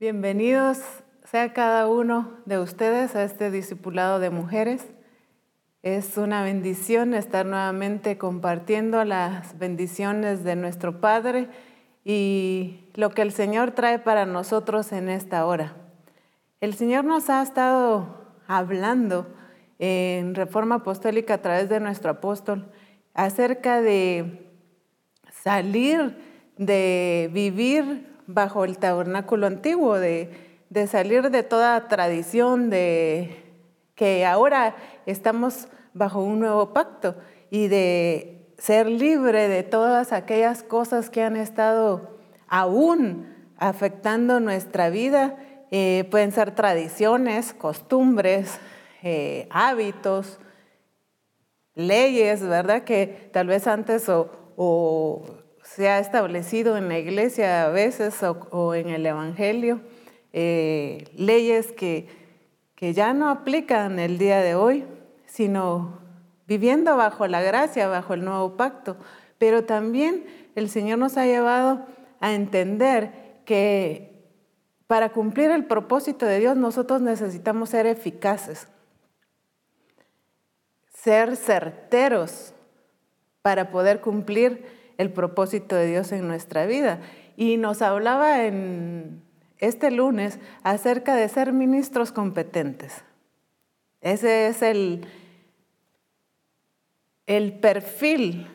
Bienvenidos sea cada uno de ustedes a este discipulado de mujeres. Es una bendición estar nuevamente compartiendo las bendiciones de nuestro Padre y lo que el Señor trae para nosotros en esta hora. El Señor nos ha estado hablando en Reforma Apostólica a través de nuestro apóstol acerca de salir, de vivir bajo el tabernáculo antiguo, de, salir de toda tradición, de que ahora estamos bajo un nuevo pacto y de ser libre de todas aquellas cosas que han estado aún afectando nuestra vida. Eh, pueden ser tradiciones, costumbres, eh, hábitos, leyes, ¿verdad? Que tal vez antes o se ha establecido en la iglesia a veces o, en el Evangelio, eh, leyes que, que ya no aplican el día de hoy, sino viviendo bajo la gracia, bajo el nuevo pacto. Pero también el Señor nos ha llevado a entender que para cumplir el propósito de Dios nosotros necesitamos ser eficaces, ser certeros para poder cumplir el propósito de Dios en nuestra vida. Y nos hablaba en este lunes acerca de ser ministros competentes. Ese es el, el perfil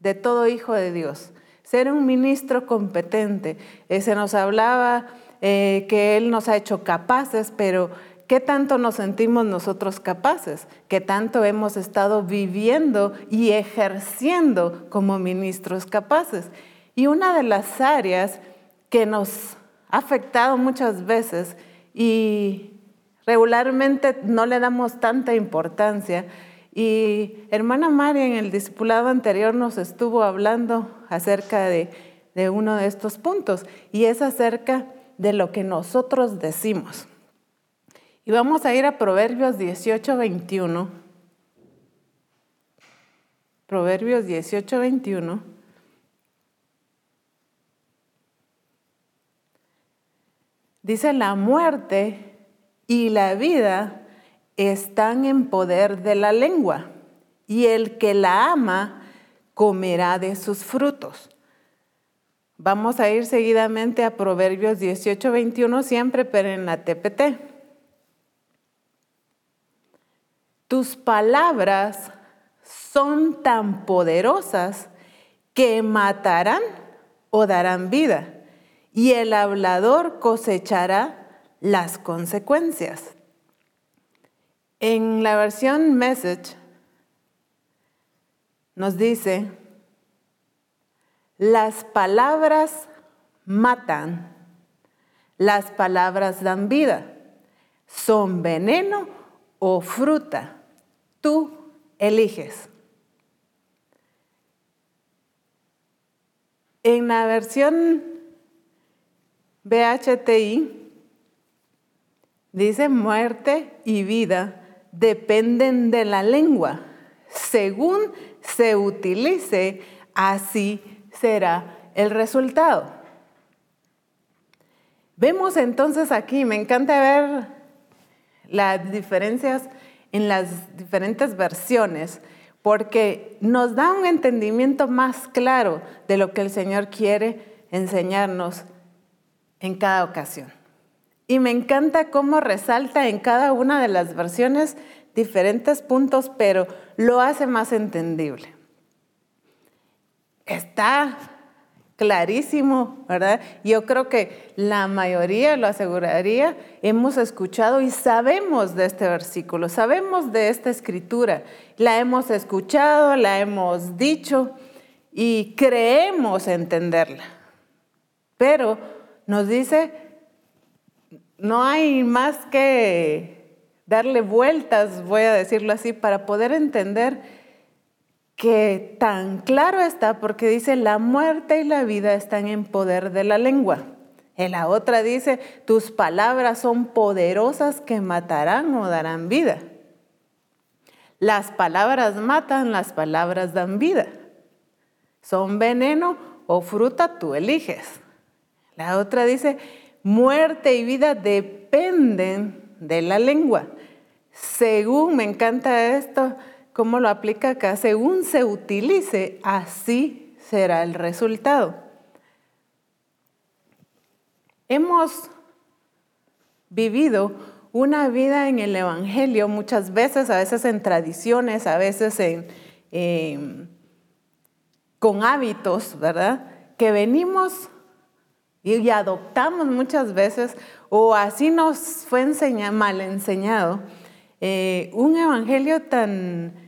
de todo hijo de Dios. Ser un ministro competente. Ese nos hablaba eh, que Él nos ha hecho capaces, pero ¿Qué tanto nos sentimos nosotros capaces? ¿Qué tanto hemos estado viviendo y ejerciendo como ministros capaces? Y una de las áreas que nos ha afectado muchas veces y regularmente no le damos tanta importancia, y hermana María en el discipulado anterior nos estuvo hablando acerca de, de uno de estos puntos, y es acerca de lo que nosotros decimos. Y vamos a ir a Proverbios 18, 21. Proverbios 18, 21. Dice, la muerte y la vida están en poder de la lengua, y el que la ama comerá de sus frutos. Vamos a ir seguidamente a Proverbios 18, 21 siempre, pero en la TPT. Tus palabras son tan poderosas que matarán o darán vida, y el hablador cosechará las consecuencias. En la versión Message nos dice, las palabras matan, las palabras dan vida, son veneno o fruta Tú eliges. En la versión BHTI dice muerte y vida dependen de la lengua. Según se utilice, así será el resultado. Vemos entonces aquí, me encanta ver las diferencias en las diferentes versiones, porque nos da un entendimiento más claro de lo que el Señor quiere enseñarnos en cada ocasión. Y me encanta cómo resalta en cada una de las versiones diferentes puntos, pero lo hace más entendible. Está clarísimo, ¿verdad? Yo creo que la mayoría, lo aseguraría, hemos escuchado y sabemos de este versículo, sabemos de esta escritura, la hemos escuchado, la hemos dicho y creemos entenderla. Pero nos dice, no hay más que darle vueltas, voy a decirlo así, para poder entender que tan claro está porque dice, la muerte y la vida están en poder de la lengua. En la otra dice, tus palabras son poderosas que matarán o darán vida. Las palabras matan, las palabras dan vida. Son veneno o fruta, tú eliges. La otra dice, muerte y vida dependen de la lengua. Según, me encanta esto, cómo lo aplica acá, según se utilice, así será el resultado. Hemos vivido una vida en el Evangelio muchas veces, a veces en tradiciones, a veces en, con hábitos, ¿verdad? Que venimos y, adoptamos muchas veces, o así nos fue mal enseñado, eh, un Evangelio tan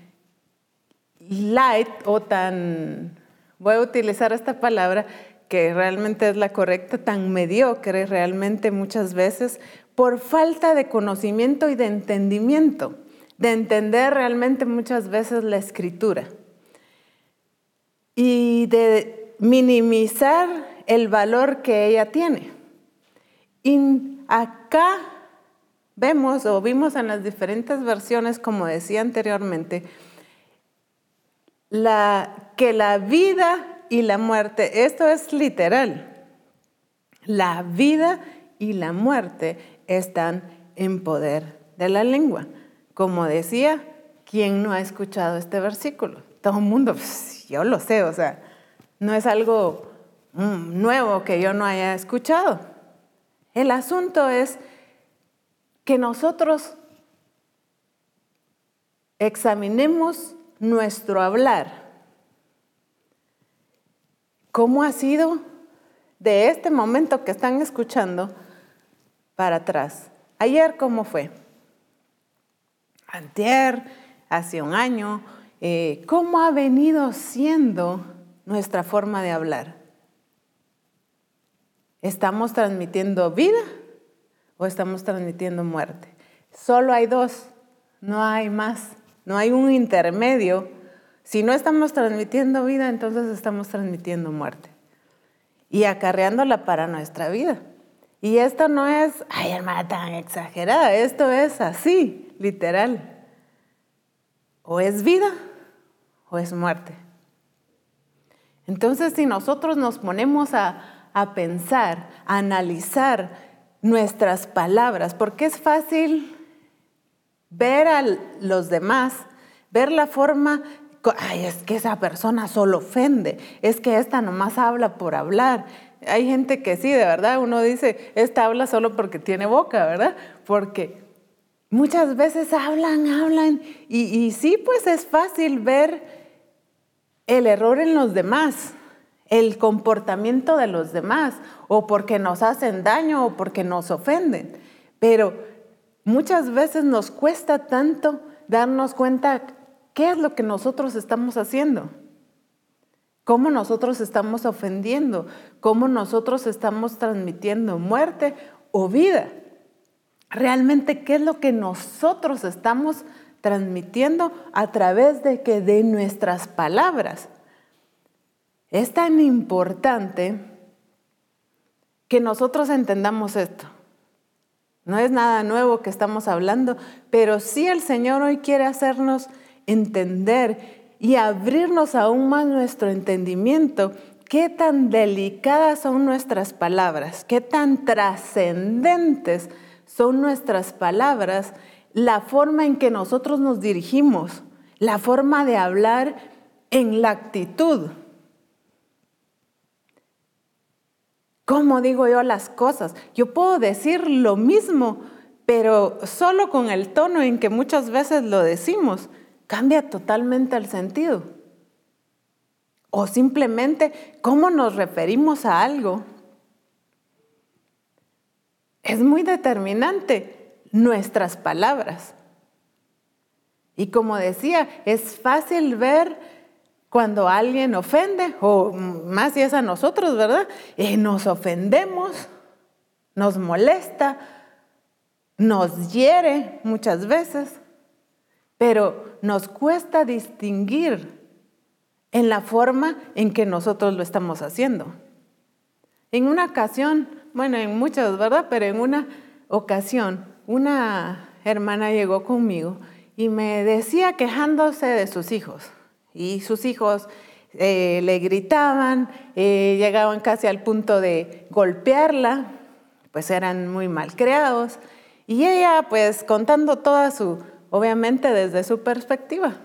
light o tan, voy a utilizar esta palabra, que realmente es la correcta, tan mediocre realmente muchas veces, por falta de conocimiento y de entendimiento, de entender realmente muchas veces la escritura y de minimizar el valor que ella tiene. Y acá vemos o vimos en las diferentes versiones, como decía anteriormente, la, que la vida y la muerte, esto es literal, la vida y la muerte están en poder de la lengua. Como decía, ¿quién no ha escuchado este versículo? Todo el mundo, pues, yo lo sé, o sea, no es algo mm, nuevo que yo no haya escuchado. El asunto es que nosotros examinemos nuestro hablar. ¿Cómo ha sido de este momento que están escuchando? para atrás. Ayer, ¿cómo fue? Antier, hace un año, eh, ¿cómo ha venido siendo nuestra forma de hablar? ¿Estamos transmitiendo vida o estamos transmitiendo muerte? Solo hay dos, no hay más, no hay un intermedio. Si no estamos transmitiendo vida, entonces estamos transmitiendo muerte y acarreándola para nuestra vida. Y esto no es, ay hermana, tan exagerada, esto es así, literal. O es vida o es muerte. Entonces, si nosotros nos ponemos a, a pensar, a analizar nuestras palabras, porque es fácil ver a los demás, ver la forma, ay, es que esa persona solo ofende, es que esta nomás habla por hablar, hay gente que sí, de verdad, uno dice, esta habla solo porque tiene boca, ¿verdad? Porque muchas veces hablan, hablan, y, y sí, pues es fácil ver el error en los demás, el comportamiento de los demás, o porque nos hacen daño o porque nos ofenden. Pero muchas veces nos cuesta tanto darnos cuenta qué es lo que nosotros estamos haciendo cómo nosotros estamos ofendiendo, cómo nosotros estamos transmitiendo muerte o vida. Realmente, ¿qué es lo que nosotros estamos transmitiendo a través de que de nuestras palabras? Es tan importante que nosotros entendamos esto. No es nada nuevo que estamos hablando, pero sí el Señor hoy quiere hacernos entender y abrirnos aún más nuestro entendimiento, qué tan delicadas son nuestras palabras, qué tan trascendentes son nuestras palabras, la forma en que nosotros nos dirigimos, la forma de hablar en la actitud. ¿Cómo digo yo las cosas? Yo puedo decir lo mismo, pero solo con el tono en que muchas veces lo decimos cambia totalmente el sentido. O simplemente cómo nos referimos a algo. Es muy determinante nuestras palabras. Y como decía, es fácil ver cuando alguien ofende, o más si es a nosotros, ¿verdad? Y nos ofendemos, nos molesta, nos hiere muchas veces. Pero nos cuesta distinguir en la forma en que nosotros lo estamos haciendo. En una ocasión, bueno, en muchas, ¿verdad? Pero en una ocasión, una hermana llegó conmigo y me decía quejándose de sus hijos. Y sus hijos eh, le gritaban, eh, llegaban casi al punto de golpearla pues eran muy mal creados. Y ella pues contando toda su, obviamente desde su perspectiva.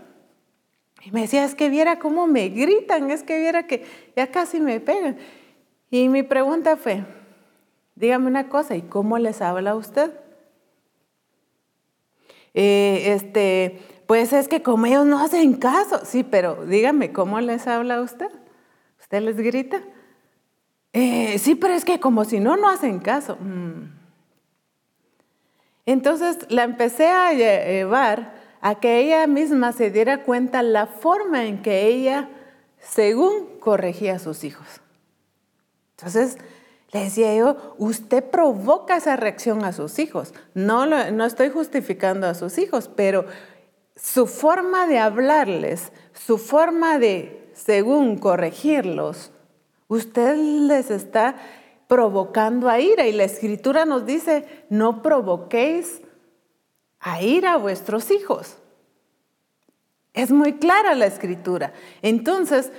Y me decía, es que viera cómo me gritan, es que viera que ya casi me pegan. Y mi pregunta fue, dígame una cosa, ¿y cómo les habla usted? Eh, este, pues es que como ellos no hacen caso, sí, pero dígame, ¿cómo les habla usted? ¿Usted les grita? Eh, sí, pero es que como si no, no hacen caso. Mm. Entonces la empecé a llevar a que ella misma se diera cuenta la forma en que ella, según, corregía a sus hijos. Entonces, le decía yo, usted provoca esa reacción a sus hijos. No, no estoy justificando a sus hijos, pero su forma de hablarles, su forma de, según, corregirlos, usted les está provocando a ira. Y la escritura nos dice, no provoquéis a ira a vuestros hijos. Es muy clara la escritura. Entonces,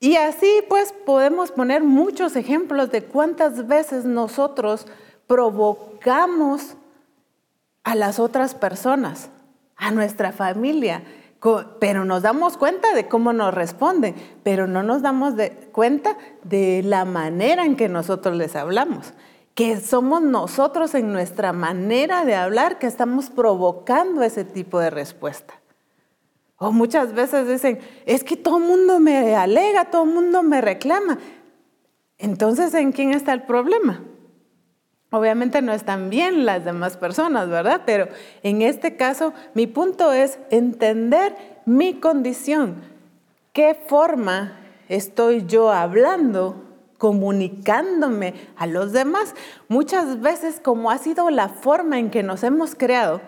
y así pues podemos poner muchos ejemplos de cuántas veces nosotros provocamos a las otras personas, a nuestra familia, pero nos damos cuenta de cómo nos responden, pero no nos damos cuenta de la manera en que nosotros les hablamos, que somos nosotros en nuestra manera de hablar que estamos provocando ese tipo de respuesta. O muchas veces dicen, es que todo el mundo me alega, todo el mundo me reclama. Entonces, ¿en quién está el problema? Obviamente no están bien las demás personas, ¿verdad? Pero en este caso mi punto es entender mi condición. ¿Qué forma estoy yo hablando, comunicándome a los demás? Muchas veces como ha sido la forma en que nos hemos creado,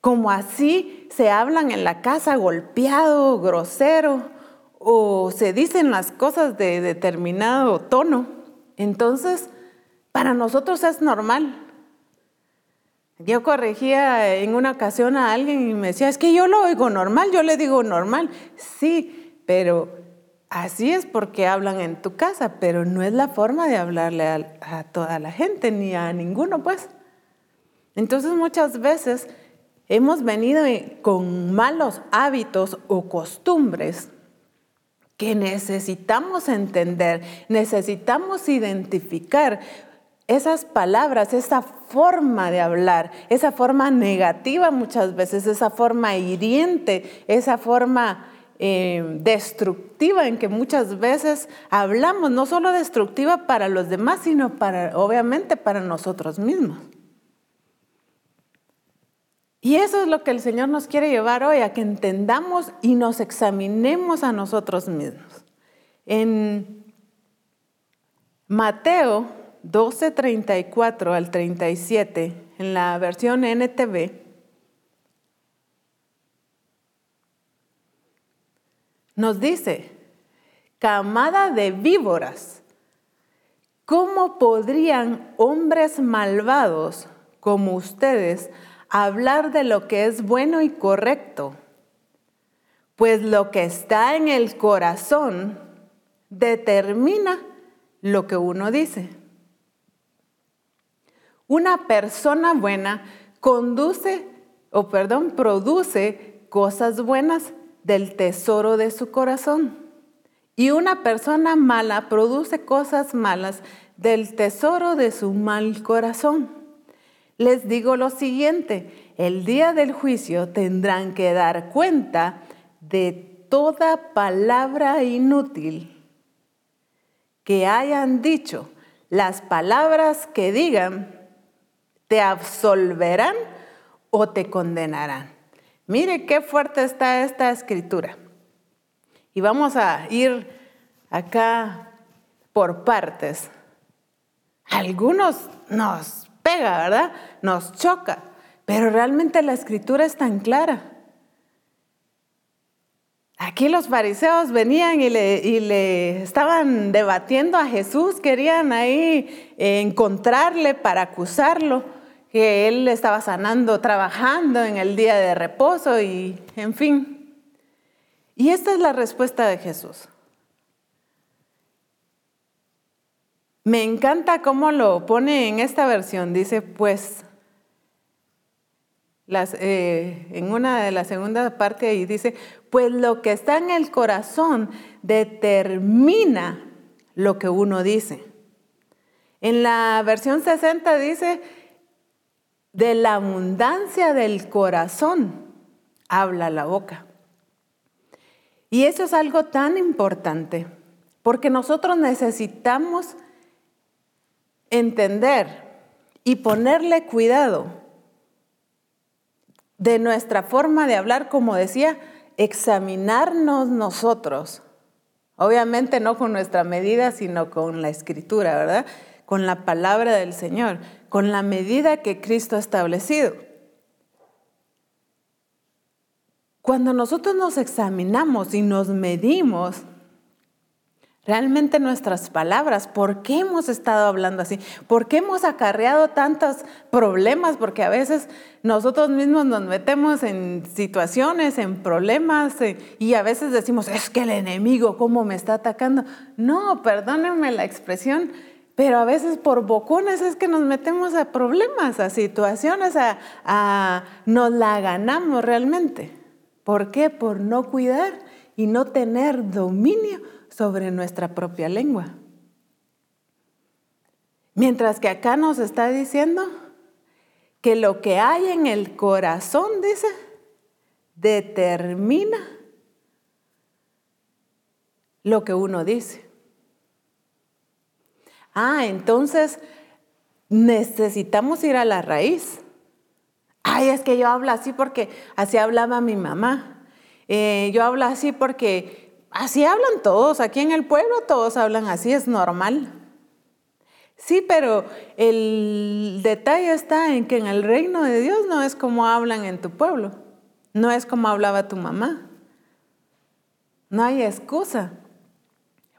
como así se hablan en la casa golpeado, grosero, o se dicen las cosas de determinado tono. Entonces, para nosotros es normal. Yo corregía en una ocasión a alguien y me decía, es que yo lo oigo normal, yo le digo normal. Sí, pero así es porque hablan en tu casa, pero no es la forma de hablarle a, toda la gente, ni a ninguno, pues. Entonces muchas veces hemos venido con malos hábitos o costumbres que necesitamos entender, necesitamos identificar esas palabras, esa forma de hablar, esa forma negativa muchas veces, esa forma hiriente, esa forma eh, destructiva en que muchas veces hablamos, no solo destructiva para los demás, sino para, obviamente, para nosotros mismos. Y eso es lo que el Señor nos quiere llevar hoy, a que entendamos y nos examinemos a nosotros mismos. En Mateo 12:34 al 37 en la versión NTV, nos dice, camada de víboras, ¿cómo podrían hombres malvados como ustedes hablar de lo que es bueno y correcto? Pues lo que está en el corazón determina lo que uno dice. Una persona buena conduce, o perdón, produce cosas buenas del tesoro de su corazón. Y una persona mala produce cosas malas del tesoro de su mal corazón. Les digo lo siguiente, el día del juicio tendrán que dar cuenta de toda palabra inútil que hayan dicho. Las palabras que digan te absolverán o te condenarán. Mire qué fuerte está esta escritura. Y vamos a ir acá por partes. Algunos nos pega, ¿verdad? Nos choca, pero realmente la escritura es tan clara. Aquí los fariseos venían y le, estaban debatiendo a Jesús, querían ahí encontrarle para acusarlo que él estaba sanando, trabajando en el día de reposo y en fin. Y esta es la respuesta de Jesús. Me encanta cómo lo pone en esta versión. Dice, pues, eh, en una de la segunda parte ahí dice, pues lo que está en el corazón determina lo que uno dice. En la versión 60 dice, de la abundancia del corazón habla la boca. Y eso es algo tan importante, porque nosotros necesitamos entender y ponerle cuidado de nuestra forma de hablar, como decía, examinarnos nosotros. Obviamente no con nuestra medida, sino con la escritura, ¿verdad? Con la palabra del Señor con la medida que Cristo ha establecido. Cuando nosotros nos examinamos y nos medimos, realmente nuestras palabras, ¿por qué hemos estado hablando así? ¿Por qué hemos acarreado tantos problemas? Porque a veces nosotros mismos nos metemos en situaciones, en problemas, eh, y a veces decimos, es que el enemigo, ¿cómo me está atacando? No, perdónenme la expresión, pero a veces por bocones es que nos metemos a problemas, a situaciones, a, nos la ganamos realmente. ¿Por qué? Por no cuidar y no tener dominio sobre nuestra propia lengua. Mientras que acá nos está diciendo que lo que hay en el corazón, dice, determina lo que uno dice. Ah, entonces necesitamos ir a la raíz. Ay, es que yo hablo así porque así hablaba mi mamá. Eh, yo hablo así porque así hablan todos. Aquí en el pueblo todos hablan así, es normal. Sí, pero el detalle está en que en el reino de Dios no es como hablan en tu pueblo, no es como hablaba tu mamá. No hay excusa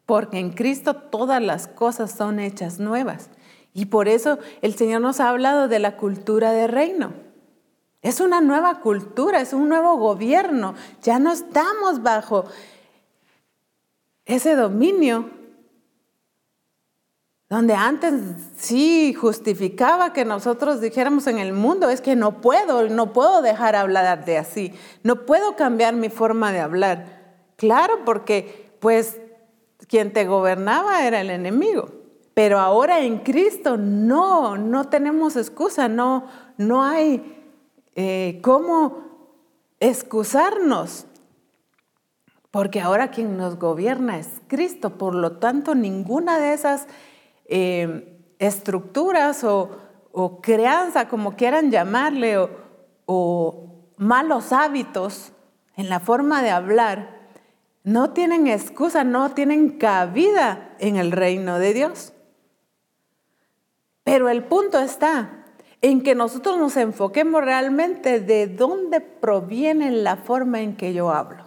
porque en Cristo todas las cosas son hechas nuevas. Y por eso el Señor nos ha hablado de la cultura de reino. Es una nueva cultura, es un nuevo gobierno. Ya no estamos bajo ese dominio donde antes sí justificaba que nosotros dijéramos en el mundo, es que no puedo, no puedo dejar hablar de así, no puedo cambiar mi forma de hablar. Claro, porque pues quien te gobernaba era el enemigo. Pero ahora en Cristo no, no tenemos excusa, no, no hay eh, cómo excusarnos. Porque ahora quien nos gobierna es Cristo. Por lo tanto, ninguna de esas eh, estructuras o, o, crianza, como quieran llamarle, o malos hábitos en la forma de hablar, no tienen excusa, no tienen cabida en el reino de Dios. Pero el punto está en que nosotros nos enfoquemos realmente de dónde proviene la forma en que yo hablo.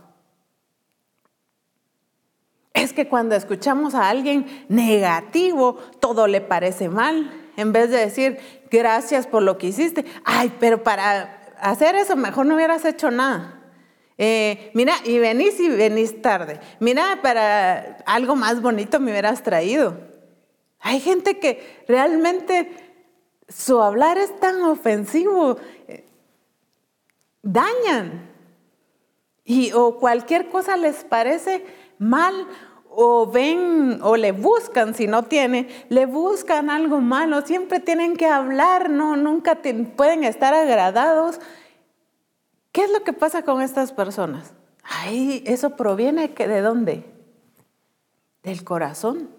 Es que cuando escuchamos a alguien negativo, todo le parece mal. En vez de decir, gracias por lo que hiciste, ay, pero para hacer eso mejor no hubieras hecho nada. Eh, mira, y venís y venís tarde. Mira, para algo más bonito me hubieras traído. Hay gente que realmente su hablar es tan ofensivo, eh, dañan. Y o cualquier cosa les parece mal o ven o le buscan si no tiene, le buscan algo malo, siempre tienen que hablar, no nunca pueden estar agradados ¿Qué es lo que pasa con estas personas? Ay, eso proviene de dónde? Del corazón.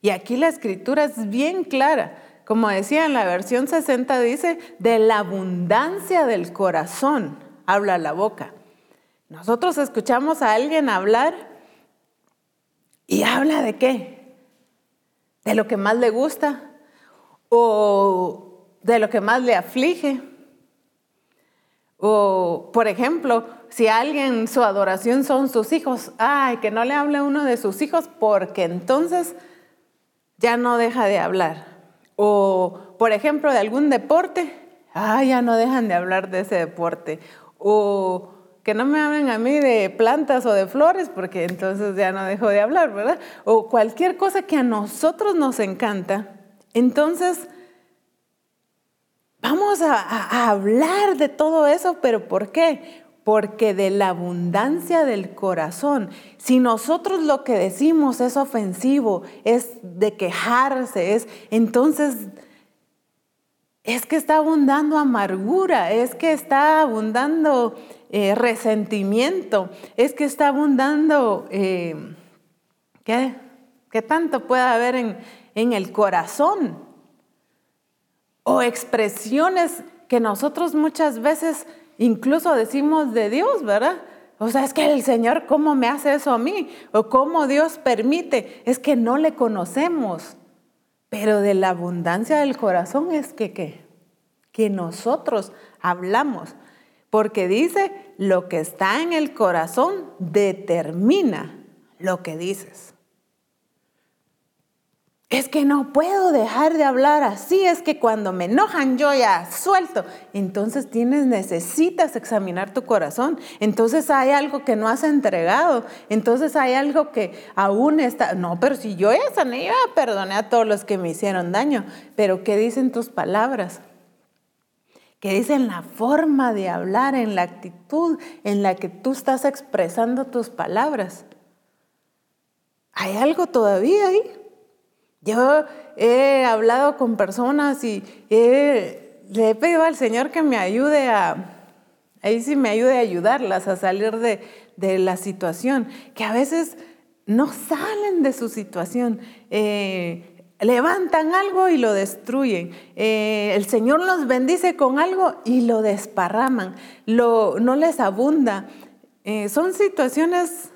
Y aquí la escritura es bien clara. Como decía en la versión 60 dice, de la abundancia del corazón habla la boca. Nosotros escuchamos a alguien hablar y habla de qué? De lo que más le gusta o de lo que más le aflige o, por ejemplo, si alguien su adoración son sus hijos, ay, que no le hable uno de sus hijos porque entonces ya no deja de hablar. O, por ejemplo, de algún deporte, ay, ya no dejan de hablar de ese deporte. O que no me hablen a mí de plantas o de flores, porque entonces ya no dejo de hablar, ¿verdad? O cualquier cosa que a nosotros nos encanta, entonces vamos a, a hablar de todo eso, pero ¿por qué? porque de la abundancia del corazón, si nosotros lo que decimos es ofensivo, es de quejarse, es entonces es que está abundando amargura, es que está abundando eh, resentimiento, es que está abundando, eh, ¿qué? ¿qué? tanto puede haber en, en el corazón? O expresiones que nosotros muchas veces incluso decimos de Dios, ¿verdad? O sea, es que el Señor, ¿cómo me hace eso a mí? O cómo Dios permite. Es que no le conocemos. Pero de la abundancia del corazón es que, ¿qué? Que nosotros hablamos. Porque dice, lo que está en el corazón determina lo que dices. Es que no puedo dejar de hablar así, es que cuando me enojan yo ya suelto. Entonces tienes, necesitas examinar tu corazón. Entonces hay algo que no has entregado. Entonces hay algo que aún está. No, pero si yo ya sané, yo perdoné a todos los que me hicieron daño. Pero ¿qué dicen tus palabras? Que dicen la forma de hablar, en la actitud en la que tú estás expresando tus palabras. ¿Hay algo todavía ahí? Yo he hablado con personas y le he pedido al Señor que me ayude a, ahí sí me ayude a ayudarlas a salir de, de la situación, que a veces no salen de su situación. Eh, levantan algo y lo destruyen. Eh, el Señor los bendice con algo y lo desparraman, no les abunda. Eh, son situaciones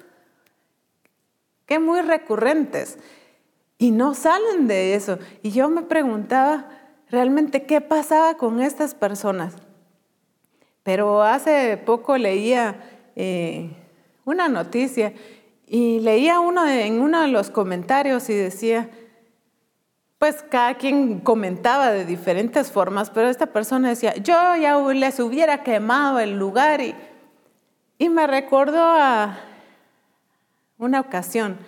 que muy recurrentes y no salen de eso. Y yo me preguntaba realmente qué pasaba con estas personas. Pero hace poco leía eh, una noticia y leía uno en uno de los comentarios y decía, pues cada quien comentaba de diferentes formas, pero esta persona decía, yo ya les hubiera quemado el lugar y, y me recordó a una ocasión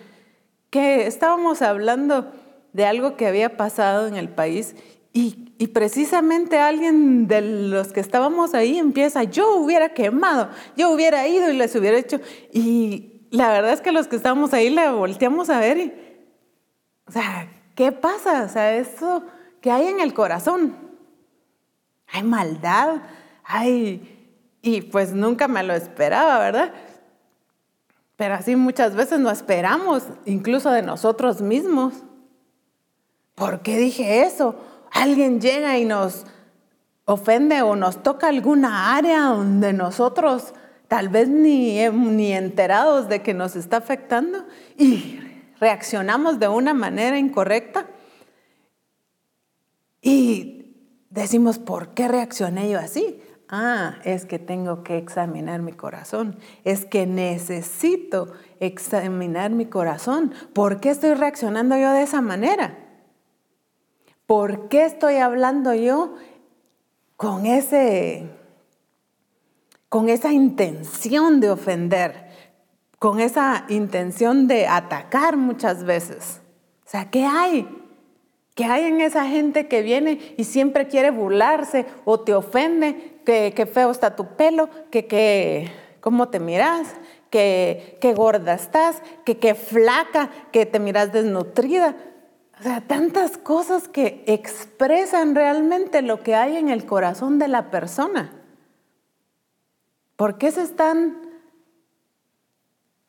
que estábamos hablando de algo que había pasado en el país y, y, precisamente alguien de los que estábamos ahí empieza, yo hubiera quemado, yo hubiera ido y les hubiera hecho. Y la verdad es que los que estábamos ahí le volteamos a ver y, o sea, ¿Qué pasa? O sea, eso que hay en el corazón. Hay maldad, hay... Y pues nunca me lo esperaba, ¿verdad? Pero así muchas veces no esperamos, incluso de nosotros mismos. ¿Por qué dije eso? Alguien llega y nos ofende o nos toca alguna área donde nosotros tal vez ni, ni enterados de que nos está afectando y reaccionamos de una manera incorrecta y decimos, ¿por qué reaccioné yo así? Ah, es que tengo que examinar mi corazón, es que necesito examinar mi corazón. ¿Por qué estoy reaccionando yo de esa manera? ¿Por qué estoy hablando yo con ese con esa intención de ofender? Con esa intención de atacar muchas veces. O sea, ¿qué hay? ¿Qué hay en esa gente que viene y siempre quiere burlarse o te ofende? Que, feo está tu pelo, que, que cómo te miras, que, que gorda estás, que qué flaca, que te miras desnutrida. O sea, tantas cosas que expresan realmente lo que hay en el corazón de la persona. ¿Por qué se están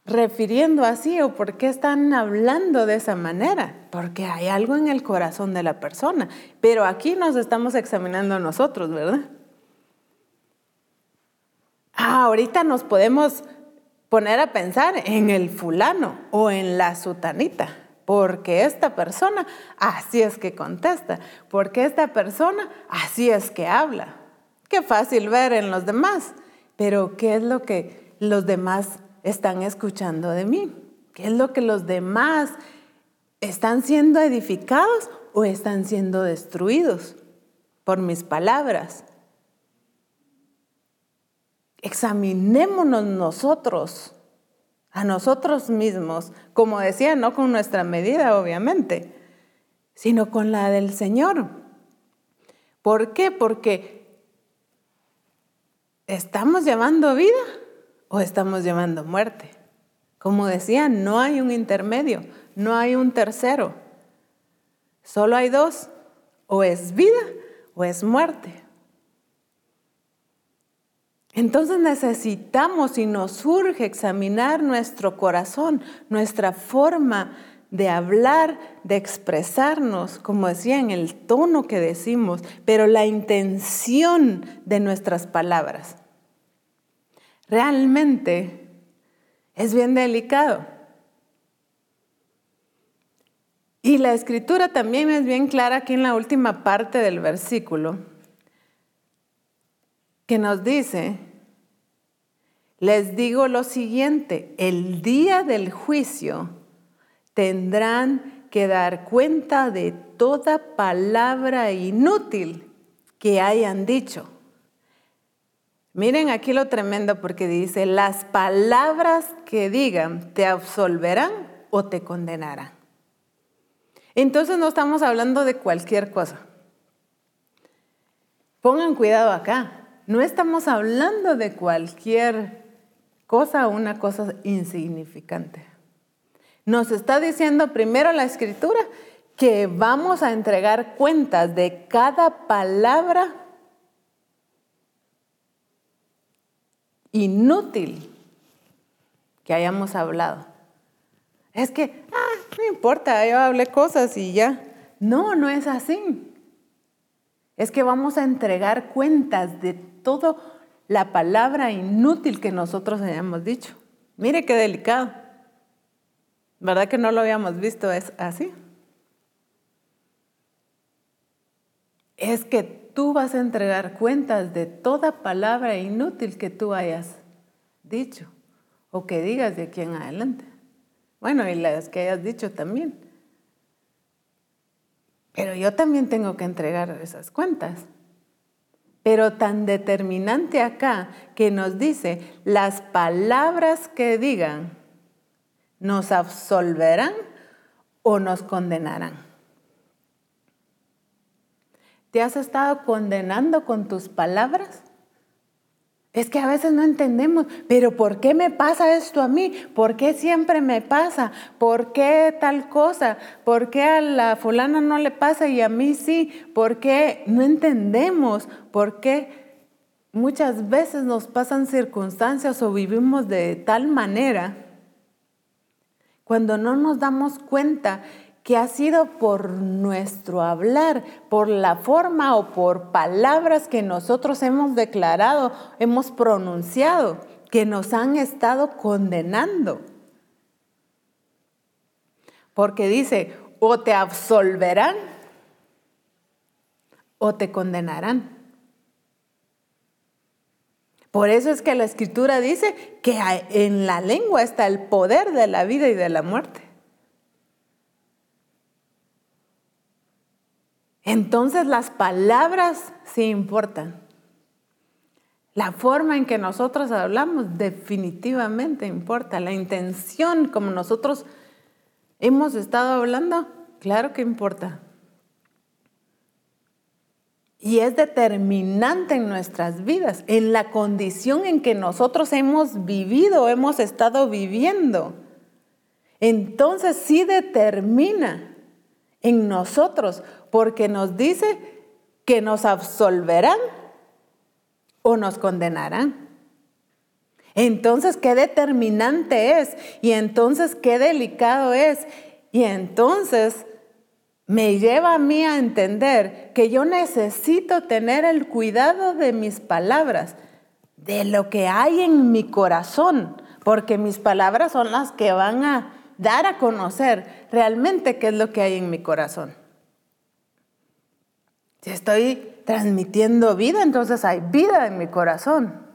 refiriendo así o por qué están hablando de esa manera? Porque hay algo en el corazón de la persona. Pero aquí nos estamos examinando nosotros, ¿verdad? Ah, ahorita nos podemos poner a pensar en el fulano o en la sutanita, porque esta persona así es que contesta, porque esta persona así es que habla. Qué fácil ver en los demás, pero ¿qué es lo que los demás están escuchando de mí? ¿Qué es lo que los demás están siendo edificados o están siendo destruidos por mis palabras? examinémonos nosotros, a nosotros mismos, como decía, no con nuestra medida, obviamente, sino con la del Señor. ¿Por qué? Porque estamos llevando vida o estamos llevando muerte. Como decía, no hay un intermedio, no hay un tercero. Solo hay dos, o es vida o es muerte. Entonces necesitamos y nos urge examinar nuestro corazón, nuestra forma de hablar, de expresarnos, como decía, en el tono que decimos, pero la intención de nuestras palabras. Realmente es bien delicado. Y la escritura también es bien clara aquí en la última parte del versículo, que nos dice, les digo lo siguiente, el día del juicio tendrán que dar cuenta de toda palabra inútil que hayan dicho. Miren aquí lo tremendo porque dice, las palabras que digan te absolverán o te condenarán. Entonces no estamos hablando de cualquier cosa. Pongan cuidado acá. No estamos hablando de cualquier cosa, una cosa insignificante. Nos está diciendo primero la escritura que vamos a entregar cuentas de cada palabra inútil que hayamos hablado. Es que, ah, no importa, yo hablé cosas y ya. No, no es así. Es que vamos a entregar cuentas de toda la palabra inútil que nosotros hayamos dicho. Mire qué delicado. ¿Verdad que no lo habíamos visto es así? Es que tú vas a entregar cuentas de toda palabra inútil que tú hayas dicho o que digas de aquí en adelante. Bueno, y las que hayas dicho también. Pero yo también tengo que entregar esas cuentas. Pero tan determinante acá que nos dice, las palabras que digan nos absolverán o nos condenarán. ¿Te has estado condenando con tus palabras? Es que a veces no entendemos, pero ¿por qué me pasa esto a mí? ¿Por qué siempre me pasa? ¿Por qué tal cosa? ¿Por qué a la fulana no le pasa y a mí sí? ¿Por qué no entendemos? ¿Por qué muchas veces nos pasan circunstancias o vivimos de tal manera cuando no nos damos cuenta que ha sido por nuestro hablar, por la forma o por palabras que nosotros hemos declarado, hemos pronunciado, que nos han estado condenando. Porque dice, o te absolverán o te condenarán. Por eso es que la escritura dice que en la lengua está el poder de la vida y de la muerte. Entonces las palabras sí importan. La forma en que nosotros hablamos definitivamente importa. La intención como nosotros hemos estado hablando, claro que importa. Y es determinante en nuestras vidas, en la condición en que nosotros hemos vivido, hemos estado viviendo. Entonces sí determina en nosotros, porque nos dice que nos absolverán o nos condenarán. Entonces, qué determinante es y entonces qué delicado es. Y entonces me lleva a mí a entender que yo necesito tener el cuidado de mis palabras, de lo que hay en mi corazón, porque mis palabras son las que van a dar a conocer realmente qué es lo que hay en mi corazón. Si estoy transmitiendo vida, entonces hay vida en mi corazón.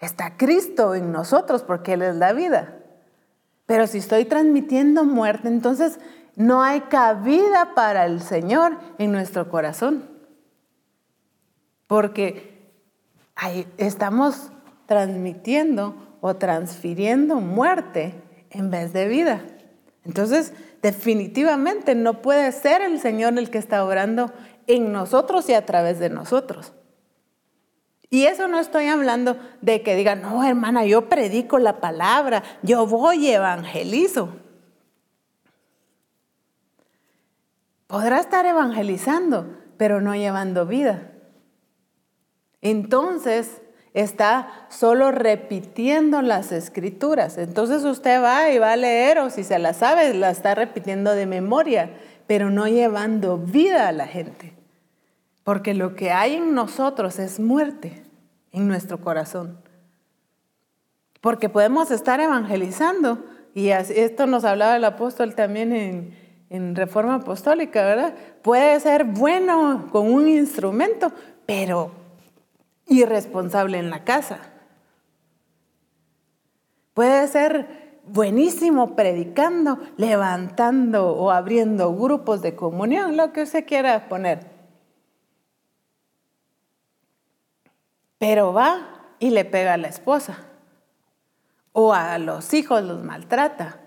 Está Cristo en nosotros porque Él es la vida. Pero si estoy transmitiendo muerte, entonces no hay cabida para el Señor en nuestro corazón. Porque ahí estamos transmitiendo o transfiriendo muerte en vez de vida. Entonces, definitivamente no puede ser el Señor el que está obrando en nosotros y a través de nosotros. Y eso no estoy hablando de que digan, no, hermana, yo predico la palabra, yo voy y evangelizo. Podrá estar evangelizando, pero no llevando vida. Entonces está solo repitiendo las escrituras. Entonces usted va y va a leer o si se la sabe, la está repitiendo de memoria, pero no llevando vida a la gente. Porque lo que hay en nosotros es muerte en nuestro corazón. Porque podemos estar evangelizando, y esto nos hablaba el apóstol también en, Reforma Apostólica, ¿verdad? Puede ser bueno con un instrumento, pero irresponsable en la casa. Puede ser buenísimo predicando, levantando o abriendo grupos de comunión, lo que usted quiera poner. Pero va y le pega a la esposa. O a los hijos los maltrata.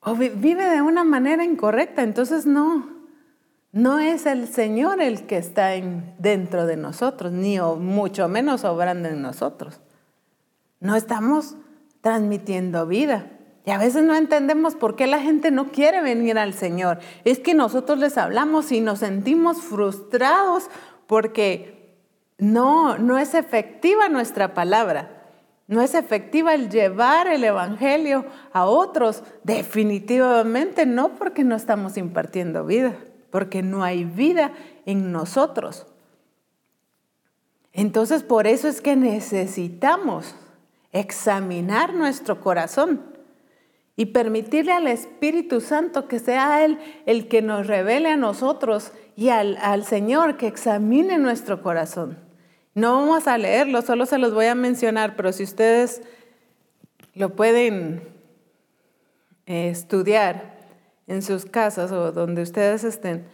O vive de una manera incorrecta, entonces no, no es el Señor el que está dentro de nosotros, ni mucho menos obrando en nosotros. No estamos transmitiendo vida. Y a veces no entendemos por qué la gente no quiere venir al Señor. Es que nosotros les hablamos y nos sentimos frustrados porque no, no es efectiva nuestra palabra. No es efectiva el llevar el Evangelio a otros. Definitivamente no porque no estamos impartiendo vida, porque no hay vida en nosotros. Entonces por eso es que necesitamos examinar nuestro corazón y permitirle al Espíritu Santo que sea Él el que nos revele a nosotros y al, al Señor que examine nuestro corazón. No vamos a leerlo, solo se los voy a mencionar, pero si ustedes lo pueden eh, estudiar en sus casas o donde ustedes estén,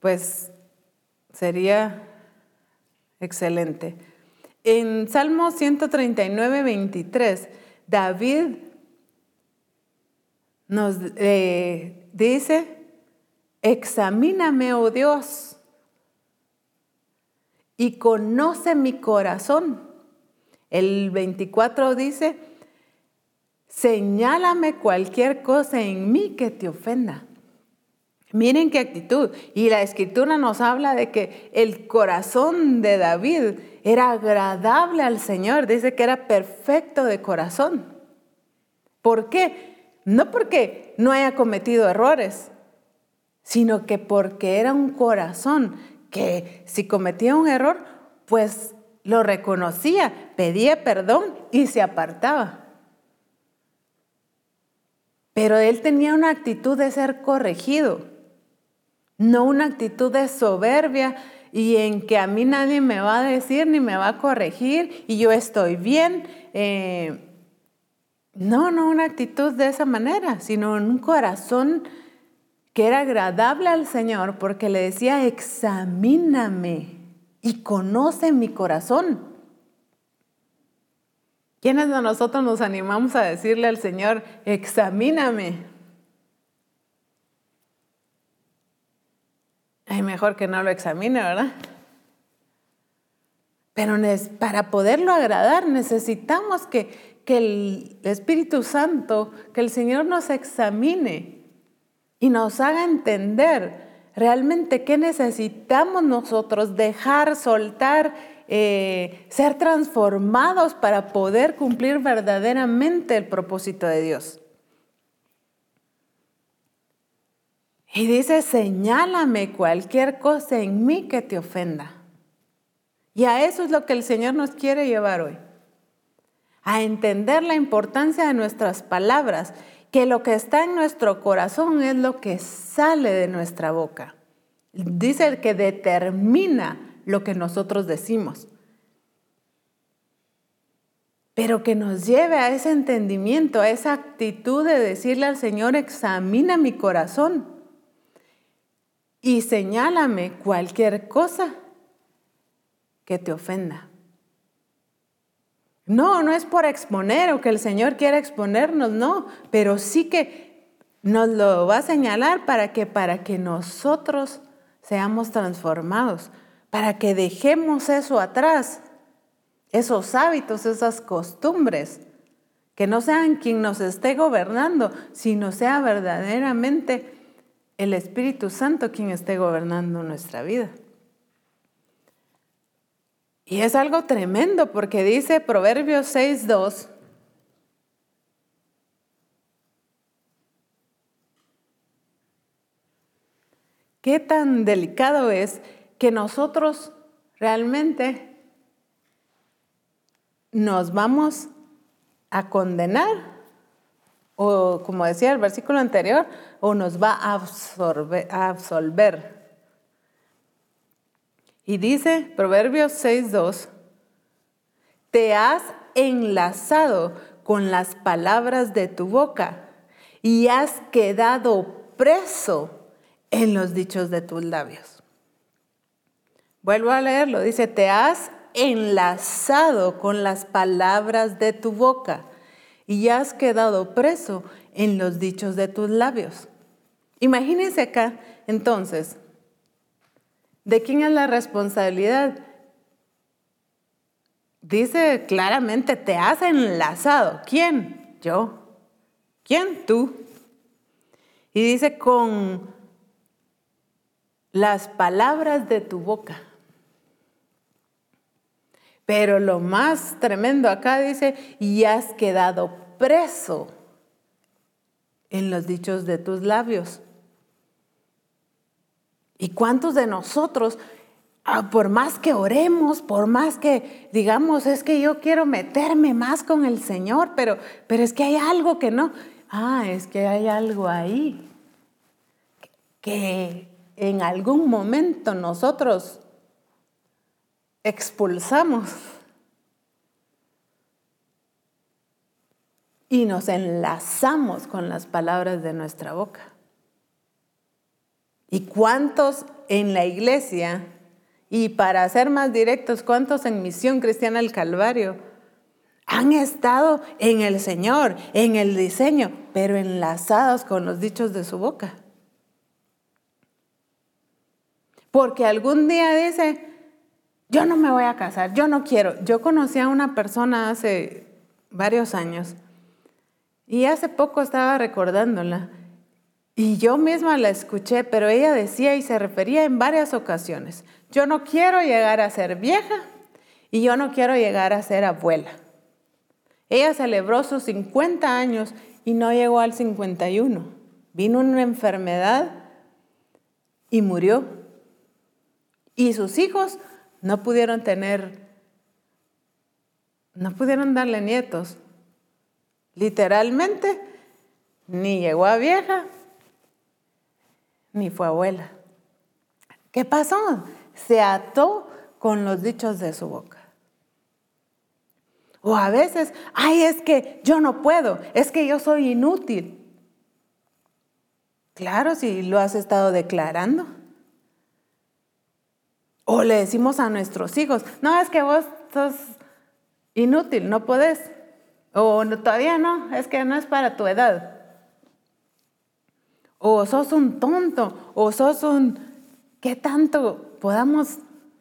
pues sería excelente. En Salmo 139, 23, David nos eh, dice, examíname, oh Dios y conoce mi corazón. El 24 dice, señálame cualquier cosa en mí que te ofenda. Miren qué actitud. Y la escritura nos habla de que el corazón de David era agradable al Señor. Dice que era perfecto de corazón. ¿Por qué? No porque no haya cometido errores, sino que porque era un corazón que si cometía un error, pues lo reconocía, pedía perdón y se apartaba. Pero él tenía una actitud de ser corregido, no una actitud de soberbia y en que a mí nadie me va a decir ni me va a corregir y yo estoy bien. Eh, no, no una actitud de esa manera, sino un corazón que era agradable al Señor porque le decía, examíname y conoce mi corazón. ¿Quiénes de nosotros nos animamos a decirle al Señor, examíname? Ay, mejor que no lo examine, ¿verdad? Pero para poderlo agradar necesitamos que, que el Espíritu Santo, que el Señor nos examine y nos haga entender realmente qué necesitamos nosotros dejar, soltar, eh, ser transformados para poder cumplir verdaderamente el propósito de Dios. Y dice, señálame cualquier cosa en mí que te ofenda. Y a eso es lo que el Señor nos quiere llevar hoy. A entender la importancia de nuestras palabras que lo que está en nuestro corazón es lo que sale de nuestra boca. Dice el que determina lo que nosotros decimos. Pero que nos lleve a ese entendimiento, a esa actitud de decirle al Señor, examina mi corazón y señálame cualquier cosa que te ofenda. No, no es por exponer o que el Señor quiera exponernos, no, pero sí que nos lo va a señalar para que para que nosotros seamos transformados, para que dejemos eso atrás, esos hábitos, esas costumbres, que no sean quien nos esté gobernando, sino sea verdaderamente el Espíritu Santo quien esté gobernando nuestra vida. Y es algo tremendo porque dice Proverbios 6.2, qué tan delicado es que nosotros realmente nos vamos a condenar, o como decía el versículo anterior, o nos va a, a absolver. Y dice Proverbios 6.2, te has enlazado con las palabras de tu boca y has quedado preso en los dichos de tus labios. Vuelvo a leerlo, dice, te has enlazado con las palabras de tu boca y has quedado preso en los dichos de tus labios. Imagínense acá, entonces, ¿de quién es la responsabilidad? Dice claramente, te has enlazado. ¿Quién? Yo. ¿Quién? Tú. Y dice, con las palabras de tu boca. Pero lo más tremendo acá dice, y has quedado preso en los dichos de tus labios. ¿Y cuántos de nosotros, ah, por más que oremos, por más que digamos, es que yo quiero meterme más con el Señor, pero, pero es que hay algo que no, ah, es que hay algo ahí que en algún momento nosotros expulsamos y nos enlazamos con las palabras de nuestra boca. ¿Y cuántos en la iglesia, y para ser más directos, cuántos en Misión Cristiana del Calvario, han estado en el Señor, en el diseño, pero enlazados con los dichos de su boca? Porque algún día dice, yo no me voy a casar, yo no quiero. Yo conocí a una persona hace varios años y hace poco estaba recordándola y yo misma la escuché, pero ella decía y se refería en varias ocasiones, yo no quiero llegar a ser vieja y yo no quiero llegar a ser abuela. Ella celebró sus 50 años y no llegó al 51. Vino una enfermedad y murió. Y sus hijos no pudieron tener, no pudieron darle nietos. Literalmente, ni llegó a vieja, ni fue abuela. ¿Qué pasó? Se ató con los dichos de su boca. O a veces, ay, es que yo no puedo, es que yo soy inútil. Claro, si lo has estado declarando. O le decimos a nuestros hijos, no, es que vos sos inútil, no podés. O todavía no, es que no es para tu edad. O sos un tonto, o sos un... ¿Qué tanto podamos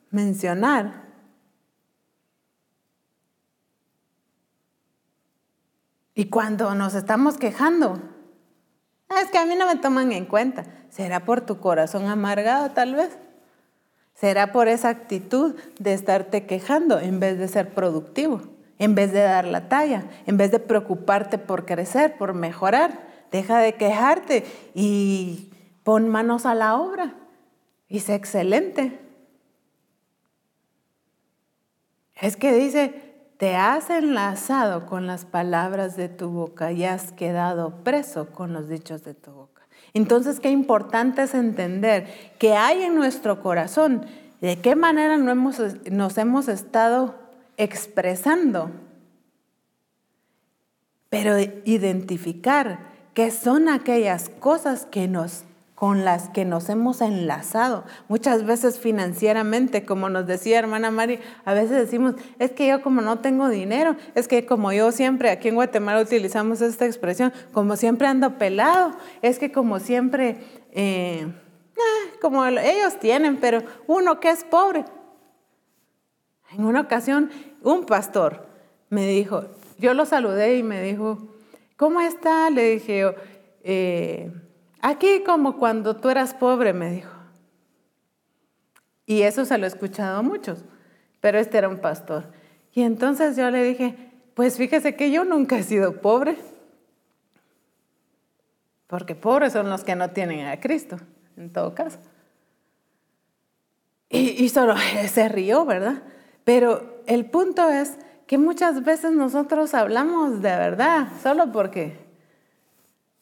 mencionar? Y cuando nos estamos quejando, es que a mí no me toman en cuenta. ¿Será por tu corazón amargado tal vez? Será por esa actitud de estarte quejando en vez de ser productivo, en vez de dar la talla, en vez de preocuparte por crecer, por mejorar. Deja de quejarte y pon manos a la obra y sé excelente. Es que dice, te has enlazado con las palabras de tu boca y has quedado preso con los dichos de tu boca. Entonces, qué importante es entender que hay en nuestro corazón, de qué manera nos hemos estado expresando, pero identificar qué son aquellas cosas que nos con las que nos hemos enlazado. Muchas veces financieramente, como nos decía hermana Mari, a veces decimos, es que yo como no tengo dinero, es que como yo siempre, aquí en Guatemala utilizamos esta expresión, como siempre ando pelado, es que como siempre, eh, ah, como ellos tienen, pero uno que es pobre. En una ocasión, un pastor me dijo, yo lo saludé y me dijo, ¿cómo está? Le dije, eh, Aquí como cuando tú eras pobre, me dijo. Y eso se lo he escuchado a muchos, pero este era un pastor. Y entonces yo le dije, pues fíjese que yo nunca he sido pobre, porque pobres son los que no tienen a Cristo, en todo caso. Y, y solo se rió, ¿verdad? Pero el punto es que muchas veces nosotros hablamos de verdad, solo porque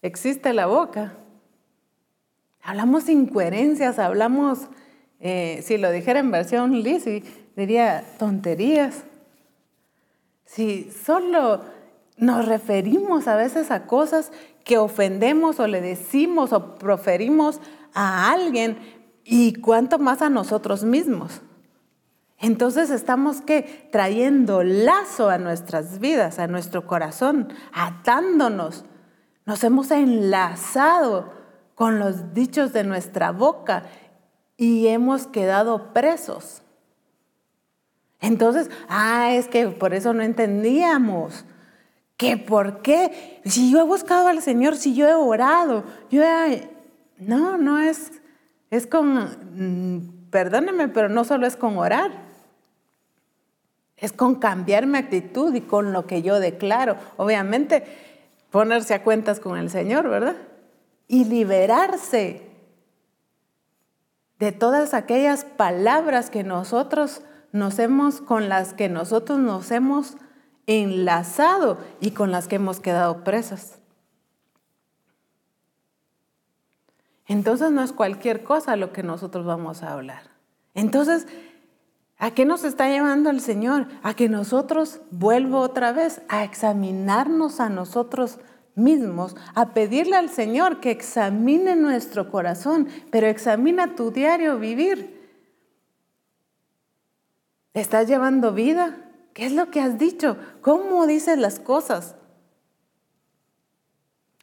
existe la boca. Hablamos incoherencias, hablamos, eh, si lo dijera en versión Lizzie, diría tonterías. Si solo nos referimos a veces a cosas que ofendemos o le decimos o proferimos a alguien y cuánto más a nosotros mismos. Entonces estamos que trayendo lazo a nuestras vidas, a nuestro corazón, atándonos. Nos hemos enlazado con los dichos de nuestra boca y hemos quedado presos. Entonces, ah, es que por eso no entendíamos. ¿Que por qué? Si yo he buscado al Señor, si yo he orado, yo he... No, no es, es con, mm, perdóneme, pero no solo es con orar, es con cambiar mi actitud y con lo que yo declaro. Obviamente, ponerse a cuentas con el Señor, ¿verdad? Y liberarse de todas aquellas palabras que nosotros nos hemos, con las que nosotros nos hemos enlazado y con las que hemos quedado presas. Entonces no es cualquier cosa lo que nosotros vamos a hablar. Entonces, ¿a qué nos está llevando el Señor? A que nosotros, vuelvo otra vez, a examinarnos a nosotros mismos a pedirle al Señor que examine nuestro corazón, pero examina tu diario vivir. ¿Estás llevando vida? ¿Qué es lo que has dicho? ¿Cómo dices las cosas?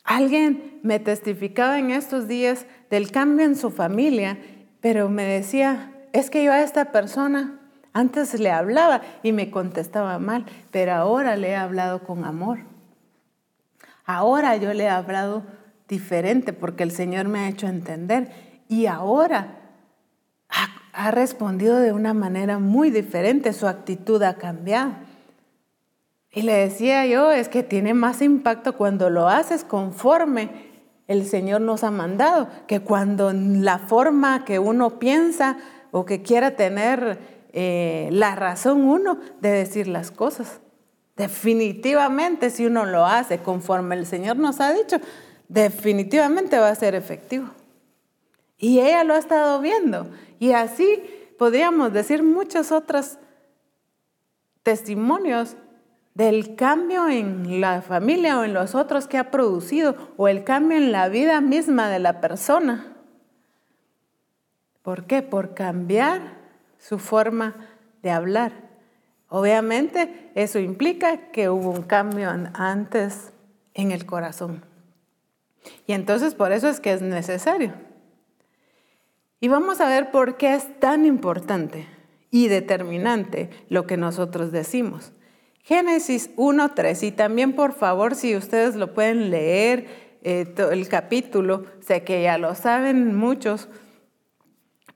Alguien me testificaba en estos días del cambio en su familia, pero me decía, es que yo a esta persona antes le hablaba y me contestaba mal, pero ahora le he hablado con amor. Ahora yo le he hablado diferente porque el Señor me ha hecho entender y ahora ha, respondido de una manera muy diferente, su actitud ha cambiado. Y le decía yo, es que tiene más impacto cuando lo haces conforme el Señor nos ha mandado, que cuando la forma que uno piensa o que quiera tener eh, la razón uno de decir las cosas. Definitivamente, si uno lo hace conforme el Señor nos ha dicho, definitivamente va a ser efectivo. Y ella lo ha estado viendo. Y así podríamos decir muchos otros testimonios del cambio en la familia o en los otros que ha producido o el cambio en la vida misma de la persona. ¿Por qué? Por cambiar su forma de hablar. Obviamente eso implica que hubo un cambio antes en el corazón. Y entonces por eso es que es necesario. Y vamos a ver por qué es tan importante y determinante lo que nosotros decimos. Génesis 1.3 y también por favor si ustedes lo pueden leer eh, el capítulo, sé que ya lo saben muchos,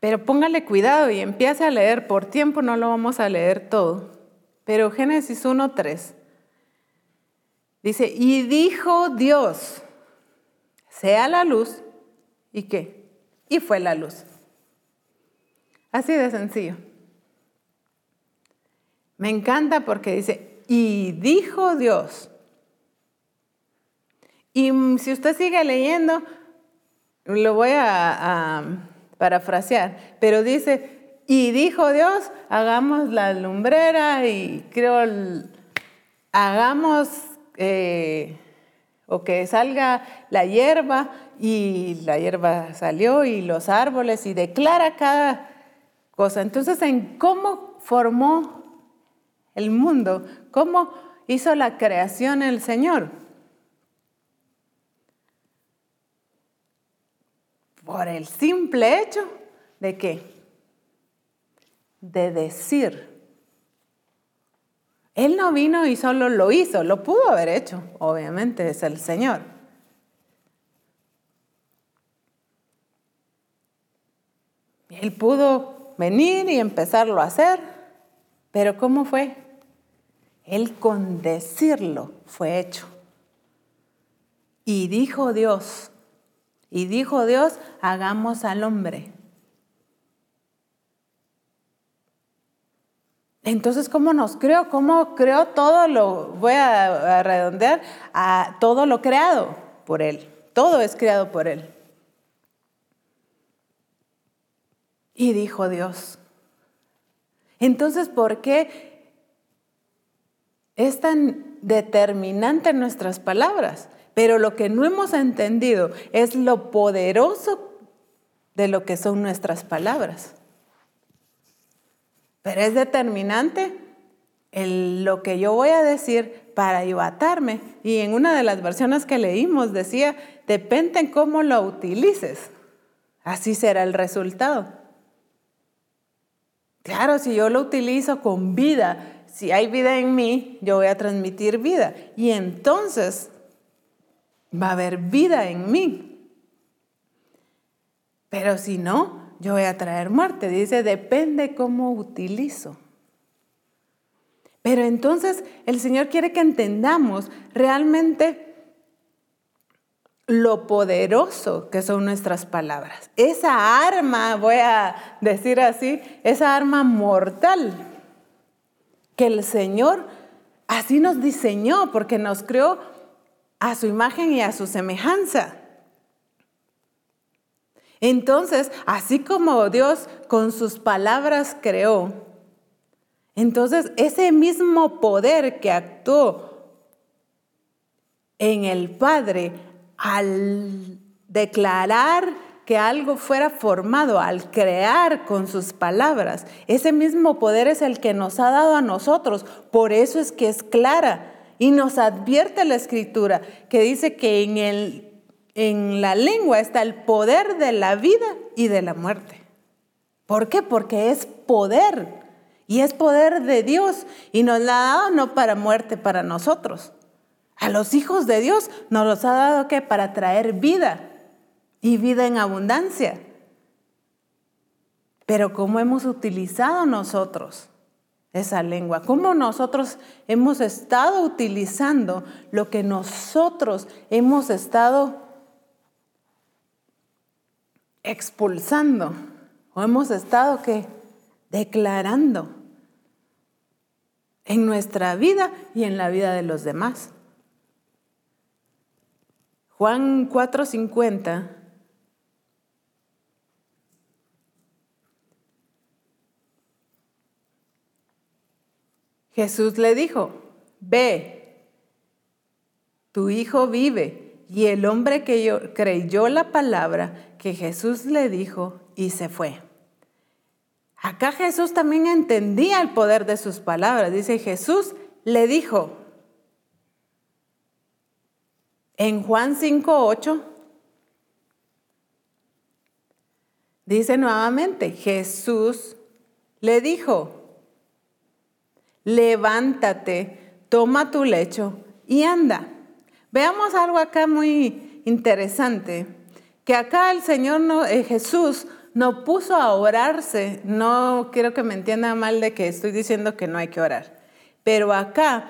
pero póngale cuidado y empiece a leer, por tiempo no lo vamos a leer todo. Pero Génesis 1.3 dice, y dijo Dios, sea la luz, ¿y qué? Y fue la luz. Así de sencillo. Me encanta porque dice, y dijo Dios. Y si usted sigue leyendo, lo voy a, a parafrasear, pero dice, y dijo Dios, hagamos la lumbrera y creo, hagamos eh, o que salga la hierba y la hierba salió y los árboles y declara cada cosa. Entonces, en cómo formó el mundo, cómo hizo la creación el Señor. Por el simple hecho de qué? De decir. Él no vino y solo lo hizo, lo pudo haber hecho, obviamente es el Señor. Él pudo venir y empezarlo a hacer, pero ¿cómo fue? Él con decirlo fue hecho. Y dijo Dios, y dijo Dios, hagamos al hombre. Entonces, ¿cómo nos creó? ¿Cómo creó todo lo, voy a, redondear, a todo lo creado por Él? Todo es creado por Él. Y dijo Dios. Entonces, ¿por qué es tan determinante nuestras palabras? Pero lo que no hemos entendido es lo poderoso de lo que son nuestras palabras. Pero es determinante lo que yo voy a decir para ayudarme. Y en una de las versiones que leímos decía, depende en cómo lo utilices. Así será el resultado. Claro, si yo lo utilizo con vida, si hay vida en mí, yo voy a transmitir vida. Y entonces va a haber vida en mí. Pero si no, yo voy a traer muerte. Dice, depende cómo utilizo. Pero entonces el Señor quiere que entendamos realmente lo poderoso que son nuestras palabras. Esa arma, voy a decir así, esa arma mortal que el Señor así nos diseñó porque nos creó a su imagen y a su semejanza. Entonces, así como Dios con sus palabras creó, entonces ese mismo poder que actuó en el Padre al declarar que algo fuera formado, al crear con sus palabras, ese mismo poder es el que nos ha dado a nosotros. Por eso es que es clara y nos advierte la escritura que dice que en el en la lengua está el poder de la vida y de la muerte. ¿Por qué? Porque es poder y es poder de Dios y nos la ha dado no para muerte para nosotros. A los hijos de Dios nos los ha dado que para traer vida y vida en abundancia. Pero ¿cómo hemos utilizado nosotros esa lengua? ¿Cómo nosotros hemos estado utilizando lo que nosotros hemos estado expulsando o hemos estado que declarando en nuestra vida y en la vida de los demás. Juan 4:50 Jesús le dijo, ve, tu hijo vive. Y el hombre que creyó la palabra que Jesús le dijo y se fue. Acá Jesús también entendía el poder de sus palabras. Dice, Jesús le dijo en Juan 5.8, dice nuevamente, Jesús le dijo, levántate, toma tu lecho y anda. Veamos algo acá muy interesante, que acá el Señor eh, Jesús no puso a orarse, no quiero que me entiendan mal de que estoy diciendo que no hay que orar, pero acá,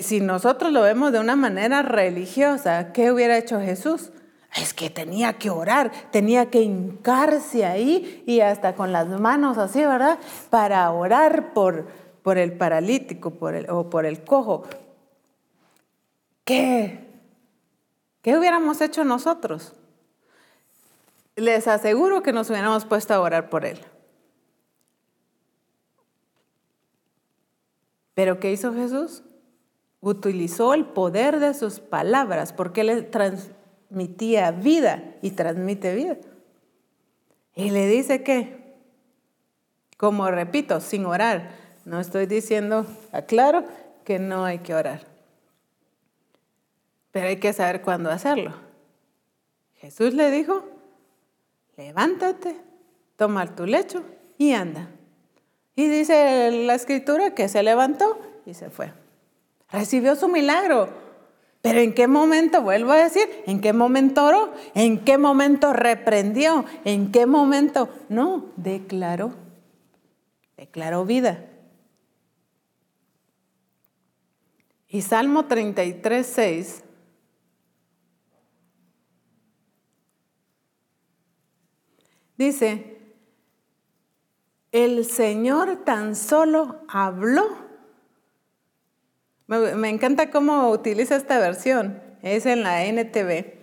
si nosotros lo vemos de una manera religiosa, ¿qué hubiera hecho Jesús? Es que tenía que orar, tenía que hincarse ahí y hasta con las manos así, ¿verdad? Para orar por, por el paralítico o por el cojo. ¿Qué? ¿Qué hubiéramos hecho nosotros? Les aseguro que nos hubiéramos puesto a orar por él. Pero ¿qué hizo Jesús? Utilizó el poder de sus palabras porque él transmitía vida y transmite vida. Y le dice que, como repito, sin orar, no estoy diciendo, aclaro, que no hay que orar. Pero hay que saber cuándo hacerlo. Jesús le dijo, levántate, toma tu lecho y anda. Y dice la escritura que se levantó y se fue. Recibió su milagro. Pero ¿en qué momento, vuelvo a decir, en qué momento oró? ¿En qué momento reprendió? ¿En qué momento? No, declaró. Declaró vida. Y Salmo 33, 6. Dice, el Señor tan solo habló. Me, encanta cómo utiliza esta versión, es en la NTV.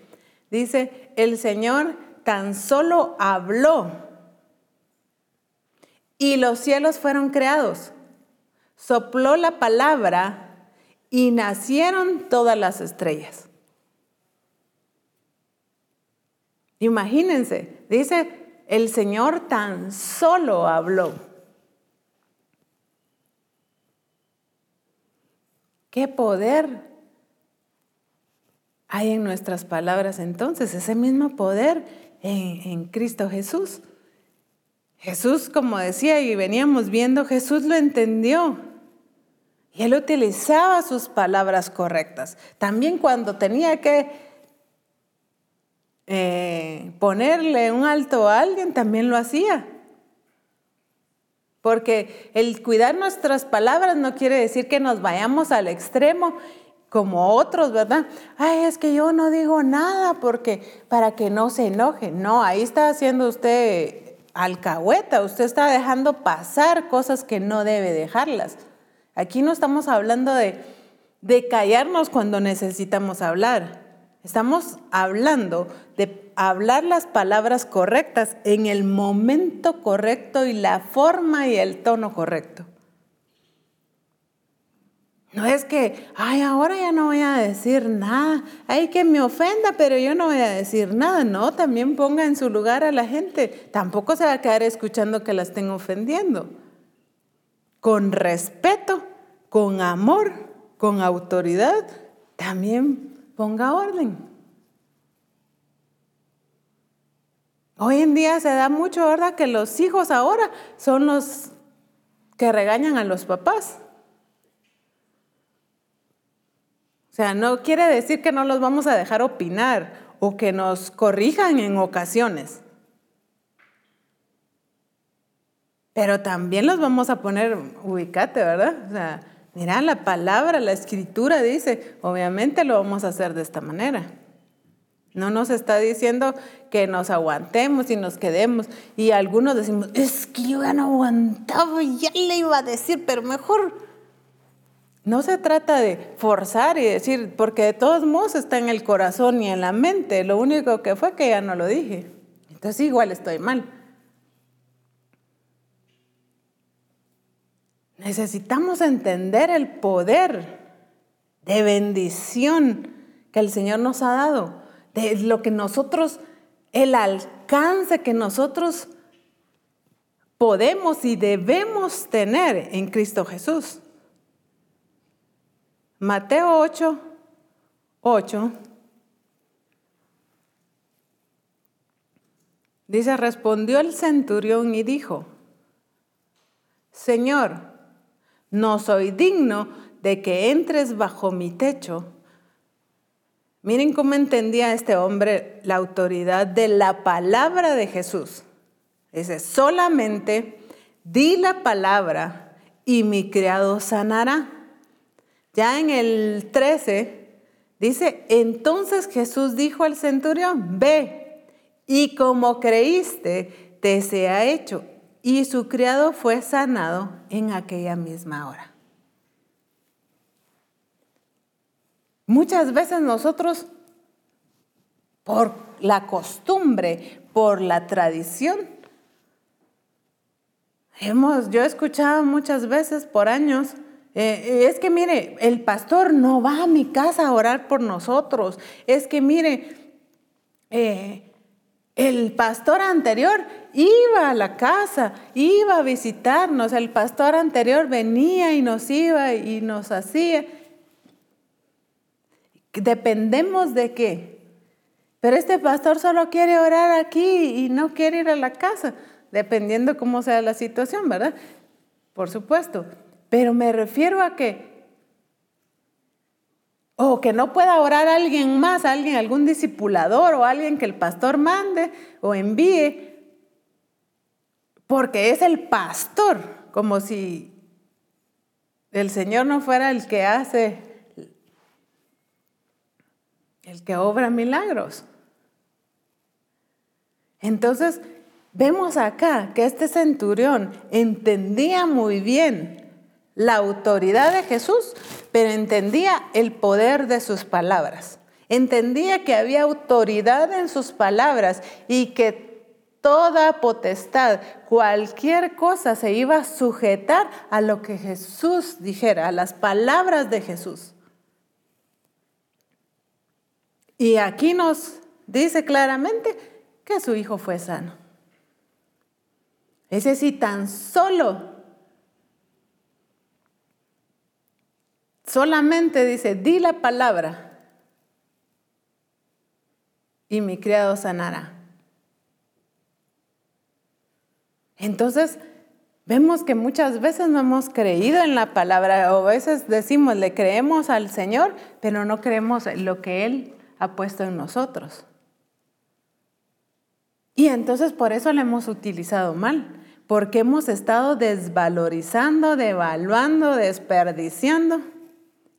Dice, el Señor tan solo habló y los cielos fueron creados. Sopló la palabra y nacieron todas las estrellas. Imagínense, dice, el Señor tan solo habló. ¿Qué poder hay en nuestras palabras entonces? Ese mismo poder en, en Cristo Jesús. Jesús, como decía y veníamos viendo, Jesús lo entendió. Y él utilizaba sus palabras correctas. También cuando tenía que eh, ponerle un alto a alguien, también lo hacía. Porque el cuidar nuestras palabras no quiere decir que nos vayamos al extremo como otros, ¿verdad? Ay, es que yo no digo nada porque para que no se enoje. No, ahí está haciendo usted alcahueta, usted está dejando pasar cosas que no debe dejarlas. Aquí no estamos hablando de, callarnos cuando necesitamos hablar. Estamos hablando de hablar las palabras correctas en el momento correcto y la forma y el tono correcto. No es que, ay, ahora ya no voy a decir nada. Ay, que me ofenda, pero yo no voy a decir nada. No, también ponga en su lugar a la gente. Tampoco se va a quedar escuchando que la estén ofendiendo con respeto, con amor, con autoridad, también ponga orden. Hoy en día se da mucho, ¿verdad? Que los hijos ahora son los que regañan a los papás. O sea, no quiere decir que no los vamos a dejar opinar o que nos corrijan en ocasiones. Pero también los vamos a poner, ubicate, ¿verdad? O sea, mira, la palabra, la escritura dice, obviamente lo vamos a hacer de esta manera. No nos está diciendo que nos aguantemos y nos quedemos. Y algunos decimos, es que yo ya no aguantaba, ya le iba a decir, pero mejor. No se trata de forzar y decir, porque de todos modos está en el corazón y en la mente. Lo único que fue que ya no lo dije. Entonces igual estoy mal. Necesitamos entender el poder de bendición que el Señor nos ha dado, de lo que nosotros, el alcance que nosotros podemos y debemos tener en Cristo Jesús. Mateo 8, 8. Dice, respondió el centurión y dijo, Señor, no soy digno de que entres bajo mi techo. Miren cómo entendía este hombre la autoridad de la palabra de Jesús. Dice, solamente di la palabra y mi criado sanará. Ya en el 13 dice, entonces Jesús dijo al centurión, ve, y como creíste, te sea hecho y su criado fue sanado en aquella misma hora. Muchas veces nosotros, por la costumbre, por la tradición, hemos, yo he escuchado muchas veces por años, eh, es que mire, el pastor no va a mi casa a orar por nosotros, es que mire, eh, el pastor anterior iba a la casa, iba a visitarnos, el pastor anterior venía y nos iba y nos hacía. Dependemos de qué. Pero este pastor solo quiere orar aquí y no quiere ir a la casa, dependiendo cómo sea la situación, ¿verdad? Por supuesto. Pero me refiero a que o que no pueda orar alguien más, alguien, algún discipulador o alguien que el pastor mande o envíe, porque es el pastor, como si el Señor no fuera el que hace, el que obra milagros. Entonces, vemos acá que este centurión entendía muy bien la autoridad de Jesús, pero entendía el poder de sus palabras. Entendía que había autoridad en sus palabras y que toda potestad, cualquier cosa se iba a sujetar a lo que Jesús dijera, a las palabras de Jesús. Y aquí nos dice claramente que su hijo fue sano. Ese sí, tan solo Solamente dice, di la palabra y mi criado sanará. Entonces, vemos que muchas veces no hemos creído en la palabra, o a veces decimos, le creemos al Señor, pero no creemos lo que Él ha puesto en nosotros. Y entonces por eso le hemos utilizado mal, porque hemos estado desvalorizando, devaluando, desperdiciando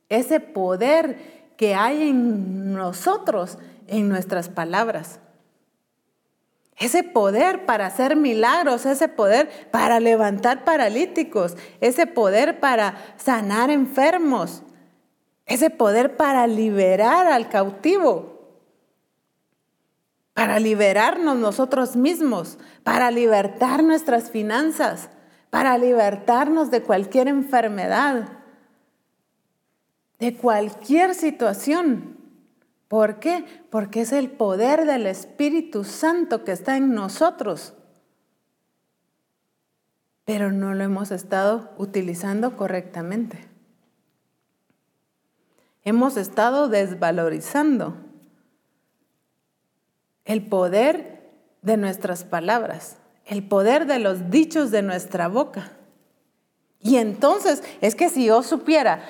ese poder que hay en nosotros, en nuestras palabras. Ese poder para hacer milagros, ese poder para levantar paralíticos, ese poder para sanar enfermos, ese poder para liberar al cautivo, para liberarnos nosotros mismos, para libertar nuestras finanzas, para libertarnos de cualquier enfermedad de cualquier situación. ¿Por qué? Porque es el poder del Espíritu Santo que está en nosotros. Pero no lo hemos estado utilizando correctamente. Hemos estado desvalorizando el poder de nuestras palabras, el poder de los dichos de nuestra boca. Y entonces es que si yo supiera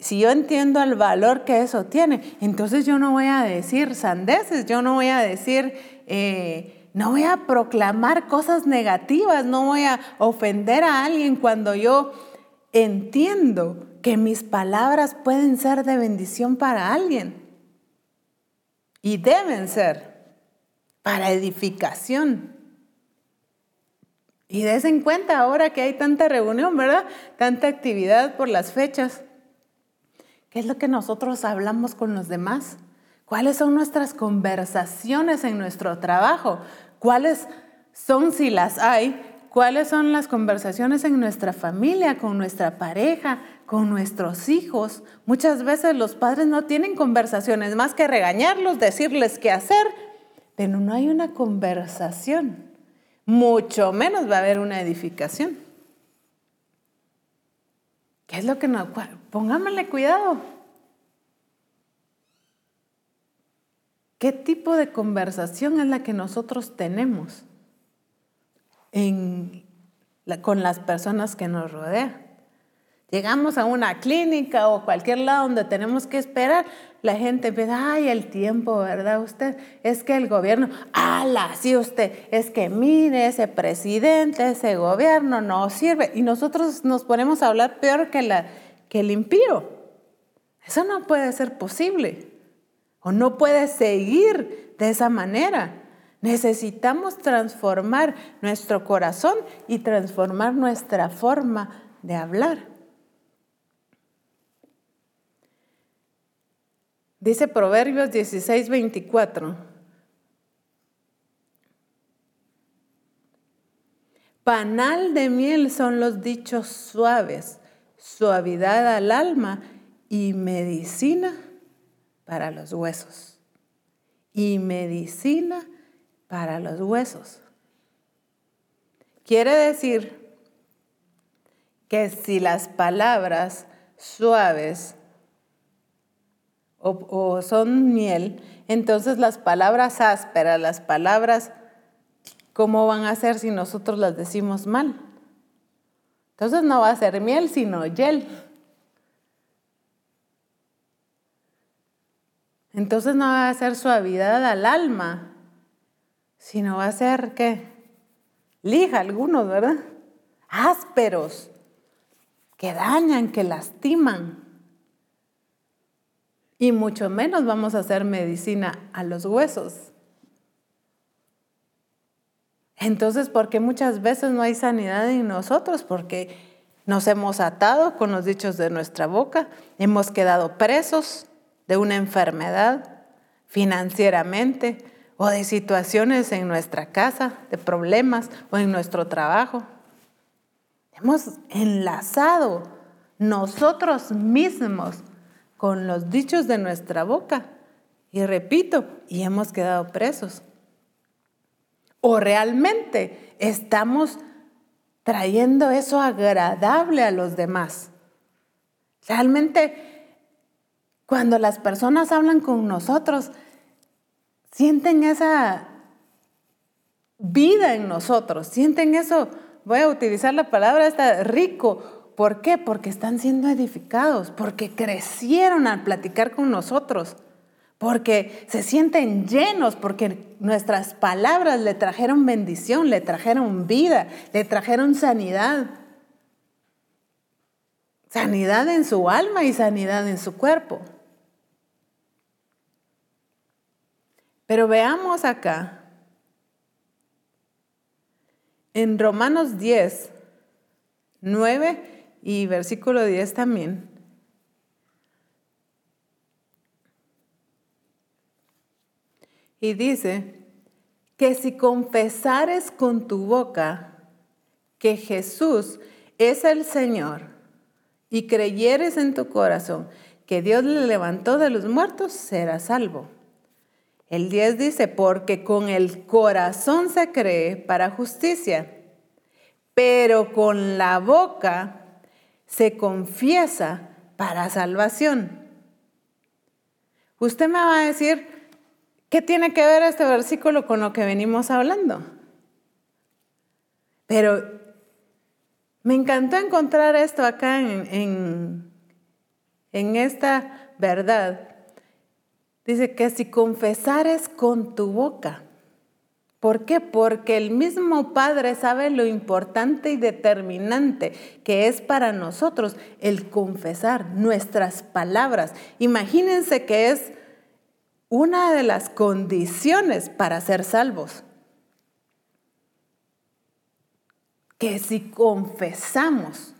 si yo entiendo el valor que eso tiene, entonces yo no voy a decir sandeces, yo no voy a decir, eh, no voy a proclamar cosas negativas, no voy a ofender a alguien cuando yo entiendo que mis palabras pueden ser de bendición para alguien. Y deben ser para edificación. Y des en cuenta ahora que hay tanta reunión, ¿verdad? Tanta actividad por las fechas. ¿Qué es lo que nosotros hablamos con los demás? ¿Cuáles son nuestras conversaciones en nuestro trabajo? ¿Cuáles son, si las hay, cuáles son las conversaciones en nuestra familia, con nuestra pareja, con nuestros hijos? Muchas veces los padres no tienen conversaciones más que regañarlos, decirles qué hacer, pero no hay una conversación. Mucho menos va a haber una edificación. ¿Qué es lo que nos... Pongámosle cuidado. ¿Qué tipo de conversación es la que nosotros tenemos con las personas que nos rodean? Llegamos a una clínica o cualquier lado donde tenemos que esperar, la gente empieza, ay, el tiempo, ¿verdad usted? Es que el gobierno, ala, sí usted, es que mire, ese presidente, ese gobierno no sirve. Y nosotros nos ponemos a hablar peor que, que el impío. Eso no puede ser posible. O no puede seguir de esa manera. Necesitamos transformar nuestro corazón y transformar nuestra forma de hablar. Dice Proverbios 16, 24. Panal de miel son los dichos suaves, suavidad al alma y medicina para los huesos. y medicina para los huesos. Quiere decir que si las palabras suaves o, son miel, entonces las palabras ásperas, las palabras, ¿cómo van a ser si nosotros las decimos mal? Entonces no va a ser miel, sino hiel. Entonces no va a ser suavidad al alma, sino va a ser, ¿qué? Lija algunos, ¿verdad? Ásperos, que dañan, que lastiman. Y mucho menos vamos a hacer medicina a los huesos. Entonces, ¿por qué muchas veces no hay sanidad en nosotros? Porque nos hemos atado con los dichos de nuestra boca, hemos quedado presos de una enfermedad financieramente o de situaciones en nuestra casa, de problemas o en nuestro trabajo. Hemos enlazado nosotros mismos con los dichos de nuestra boca. Y repito, y hemos quedado presos. O realmente estamos trayendo eso agradable a los demás. Realmente cuando las personas hablan con nosotros, sienten esa vida en nosotros, sienten eso, voy a utilizar la palabra esta, rico. ¿Por qué? Porque están siendo edificados, porque crecieron al platicar con nosotros, porque se sienten llenos, porque nuestras palabras le trajeron bendición, le trajeron vida, le trajeron sanidad. Sanidad en su alma y sanidad en su cuerpo. Pero veamos acá, en Romanos 10, 9 y versículo 10 también. Y dice que si confesares con tu boca que Jesús es el Señor y creyeres en tu corazón que Dios le levantó de los muertos, serás salvo. El 10 dice, porque con el corazón se cree para justicia, pero con la boca se confiesa para salvación. Usted me va a decir, ¿qué tiene que ver este versículo con lo que venimos hablando? Pero me encantó encontrar esto acá en, en esta verdad Dice que si confesares con tu boca. ¿Por qué? Porque el mismo Padre sabe lo importante y determinante que es para nosotros el confesar nuestras palabras. Imagínense que es una de las condiciones para ser salvos. Que si confesamos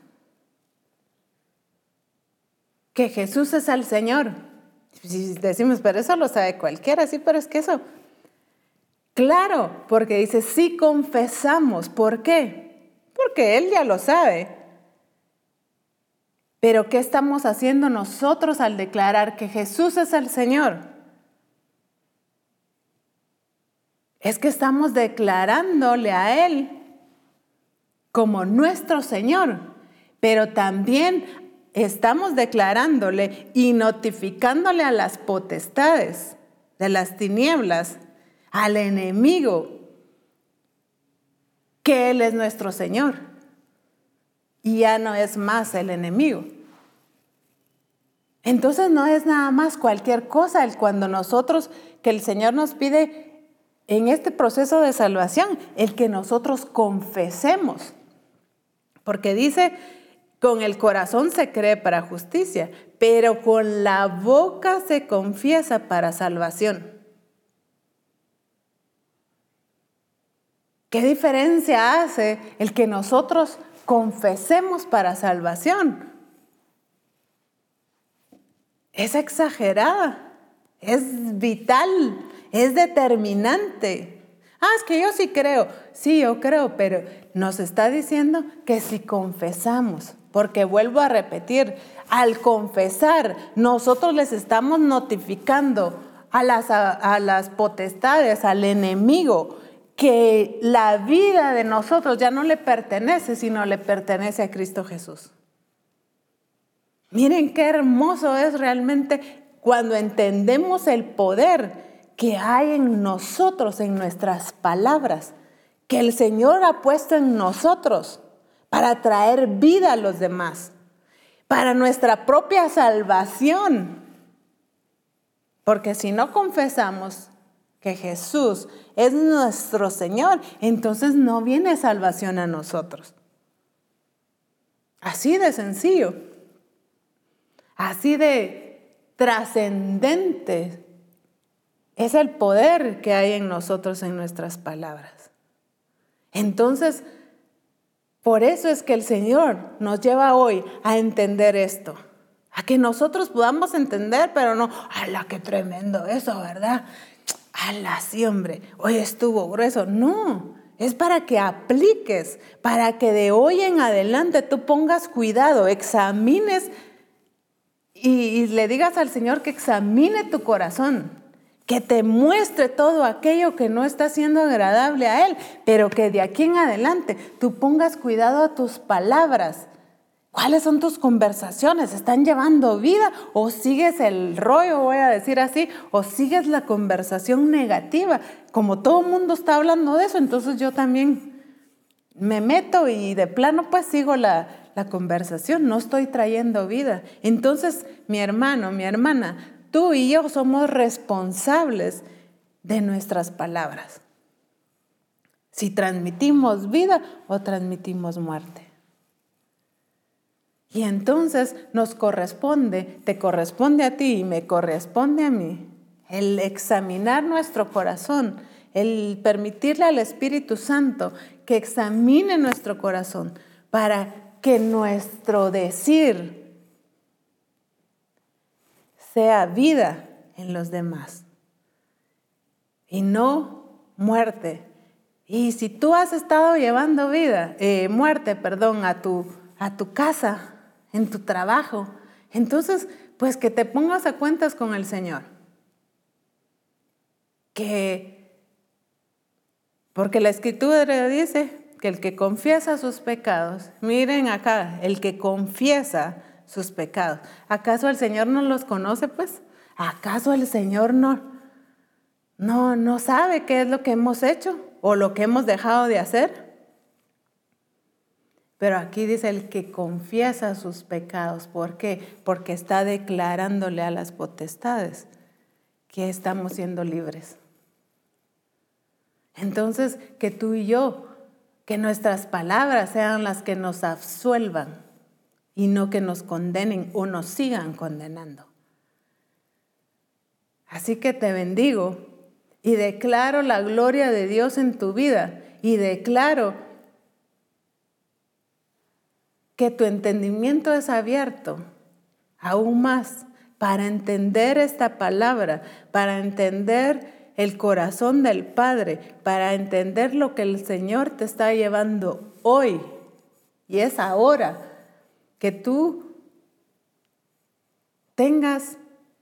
que Jesús es el Señor, si decimos, pero eso lo sabe cualquiera, sí, pero es que eso. Claro, porque dice, sí confesamos. ¿Por qué? Porque Él ya lo sabe. Pero ¿qué estamos haciendo nosotros al declarar que Jesús es el Señor? Es que estamos declarándole a Él como nuestro Señor, pero también estamos declarándole y notificándole a las potestades de las tinieblas, al enemigo, que Él es nuestro Señor. Y ya no es más el enemigo. Entonces no es nada más cualquier cosa el cuando nosotros, que el Señor nos pide en este proceso de salvación, el que nosotros confesemos. Porque dice con el corazón se cree para justicia, pero con la boca se confiesa para salvación. ¿Qué diferencia hace el que nosotros confesemos para salvación? Es exagerada, es vital, es determinante. Ah, es que yo sí creo. Sí, yo creo, pero nos está diciendo que si confesamos, porque vuelvo a repetir, al confesar, nosotros les estamos notificando a las, a las potestades, al enemigo, que la vida de nosotros ya no le pertenece, sino le pertenece a Cristo Jesús. Miren qué hermoso es realmente cuando entendemos el poder que hay en nosotros, en nuestras palabras, que el Señor ha puesto en nosotros para traer vida a los demás, para nuestra propia salvación. Porque si no confesamos que Jesús es nuestro Señor, entonces no viene salvación a nosotros. Así de sencillo, así de trascendente es el poder que hay en nosotros en nuestras palabras. Entonces, por eso es que el Señor nos lleva hoy a entender esto. A que nosotros podamos entender, pero no, ¡ala, qué tremendo eso, ¿verdad? ¡Ala, sí, hombre! Hoy estuvo grueso. No, es para que apliques, para que de hoy en adelante tú pongas cuidado, examines y, y le digas al Señor que examine tu corazón que te muestre todo aquello que no está siendo agradable a Él, pero que de aquí en adelante tú pongas cuidado a tus palabras. ¿Cuáles son tus conversaciones? ¿Están llevando vida o sigues el rollo, voy a decir así, o sigues la conversación negativa? Como todo el mundo está hablando de eso, entonces yo también me meto y de plano pues sigo la, la conversación, no estoy trayendo vida. Entonces, mi hermano, mi hermana, Tú y yo somos responsables de nuestras palabras. Si transmitimos vida o transmitimos muerte. Y entonces nos corresponde, te corresponde a ti y me corresponde a mí, el examinar nuestro corazón, el permitirle al Espíritu Santo que examine nuestro corazón para que nuestro decir sea vida en los demás y no muerte. Y si tú has estado llevando vida, eh, muerte, perdón, a tu, a tu casa, en tu trabajo, entonces, pues que te pongas a cuentas con el Señor. Que, porque la escritura dice que el que confiesa sus pecados, miren acá, el que confiesa sus pecados. ¿Acaso el Señor no los conoce, pues? ¿Acaso el Señor no, no, no sabe qué es lo que hemos hecho o lo que hemos dejado de hacer? Pero aquí dice el que confiesa sus pecados. ¿Por qué? Porque está declarándole a las potestades que estamos siendo libres. Entonces, que tú y yo, que nuestras palabras sean las que nos absuelvan y no que nos condenen o nos sigan condenando. Así que te bendigo y declaro la gloria de Dios en tu vida y declaro que tu entendimiento es abierto aún más para entender esta palabra, para entender el corazón del Padre, para entender lo que el Señor te está llevando hoy. Y es ahora que tú tengas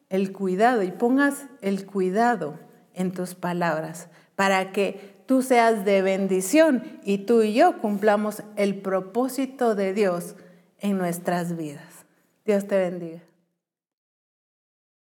el cuidado y pongas el cuidado en tus palabras para que tú seas de bendición y tú y yo cumplamos el propósito de Dios en nuestras vidas. Dios te bendiga.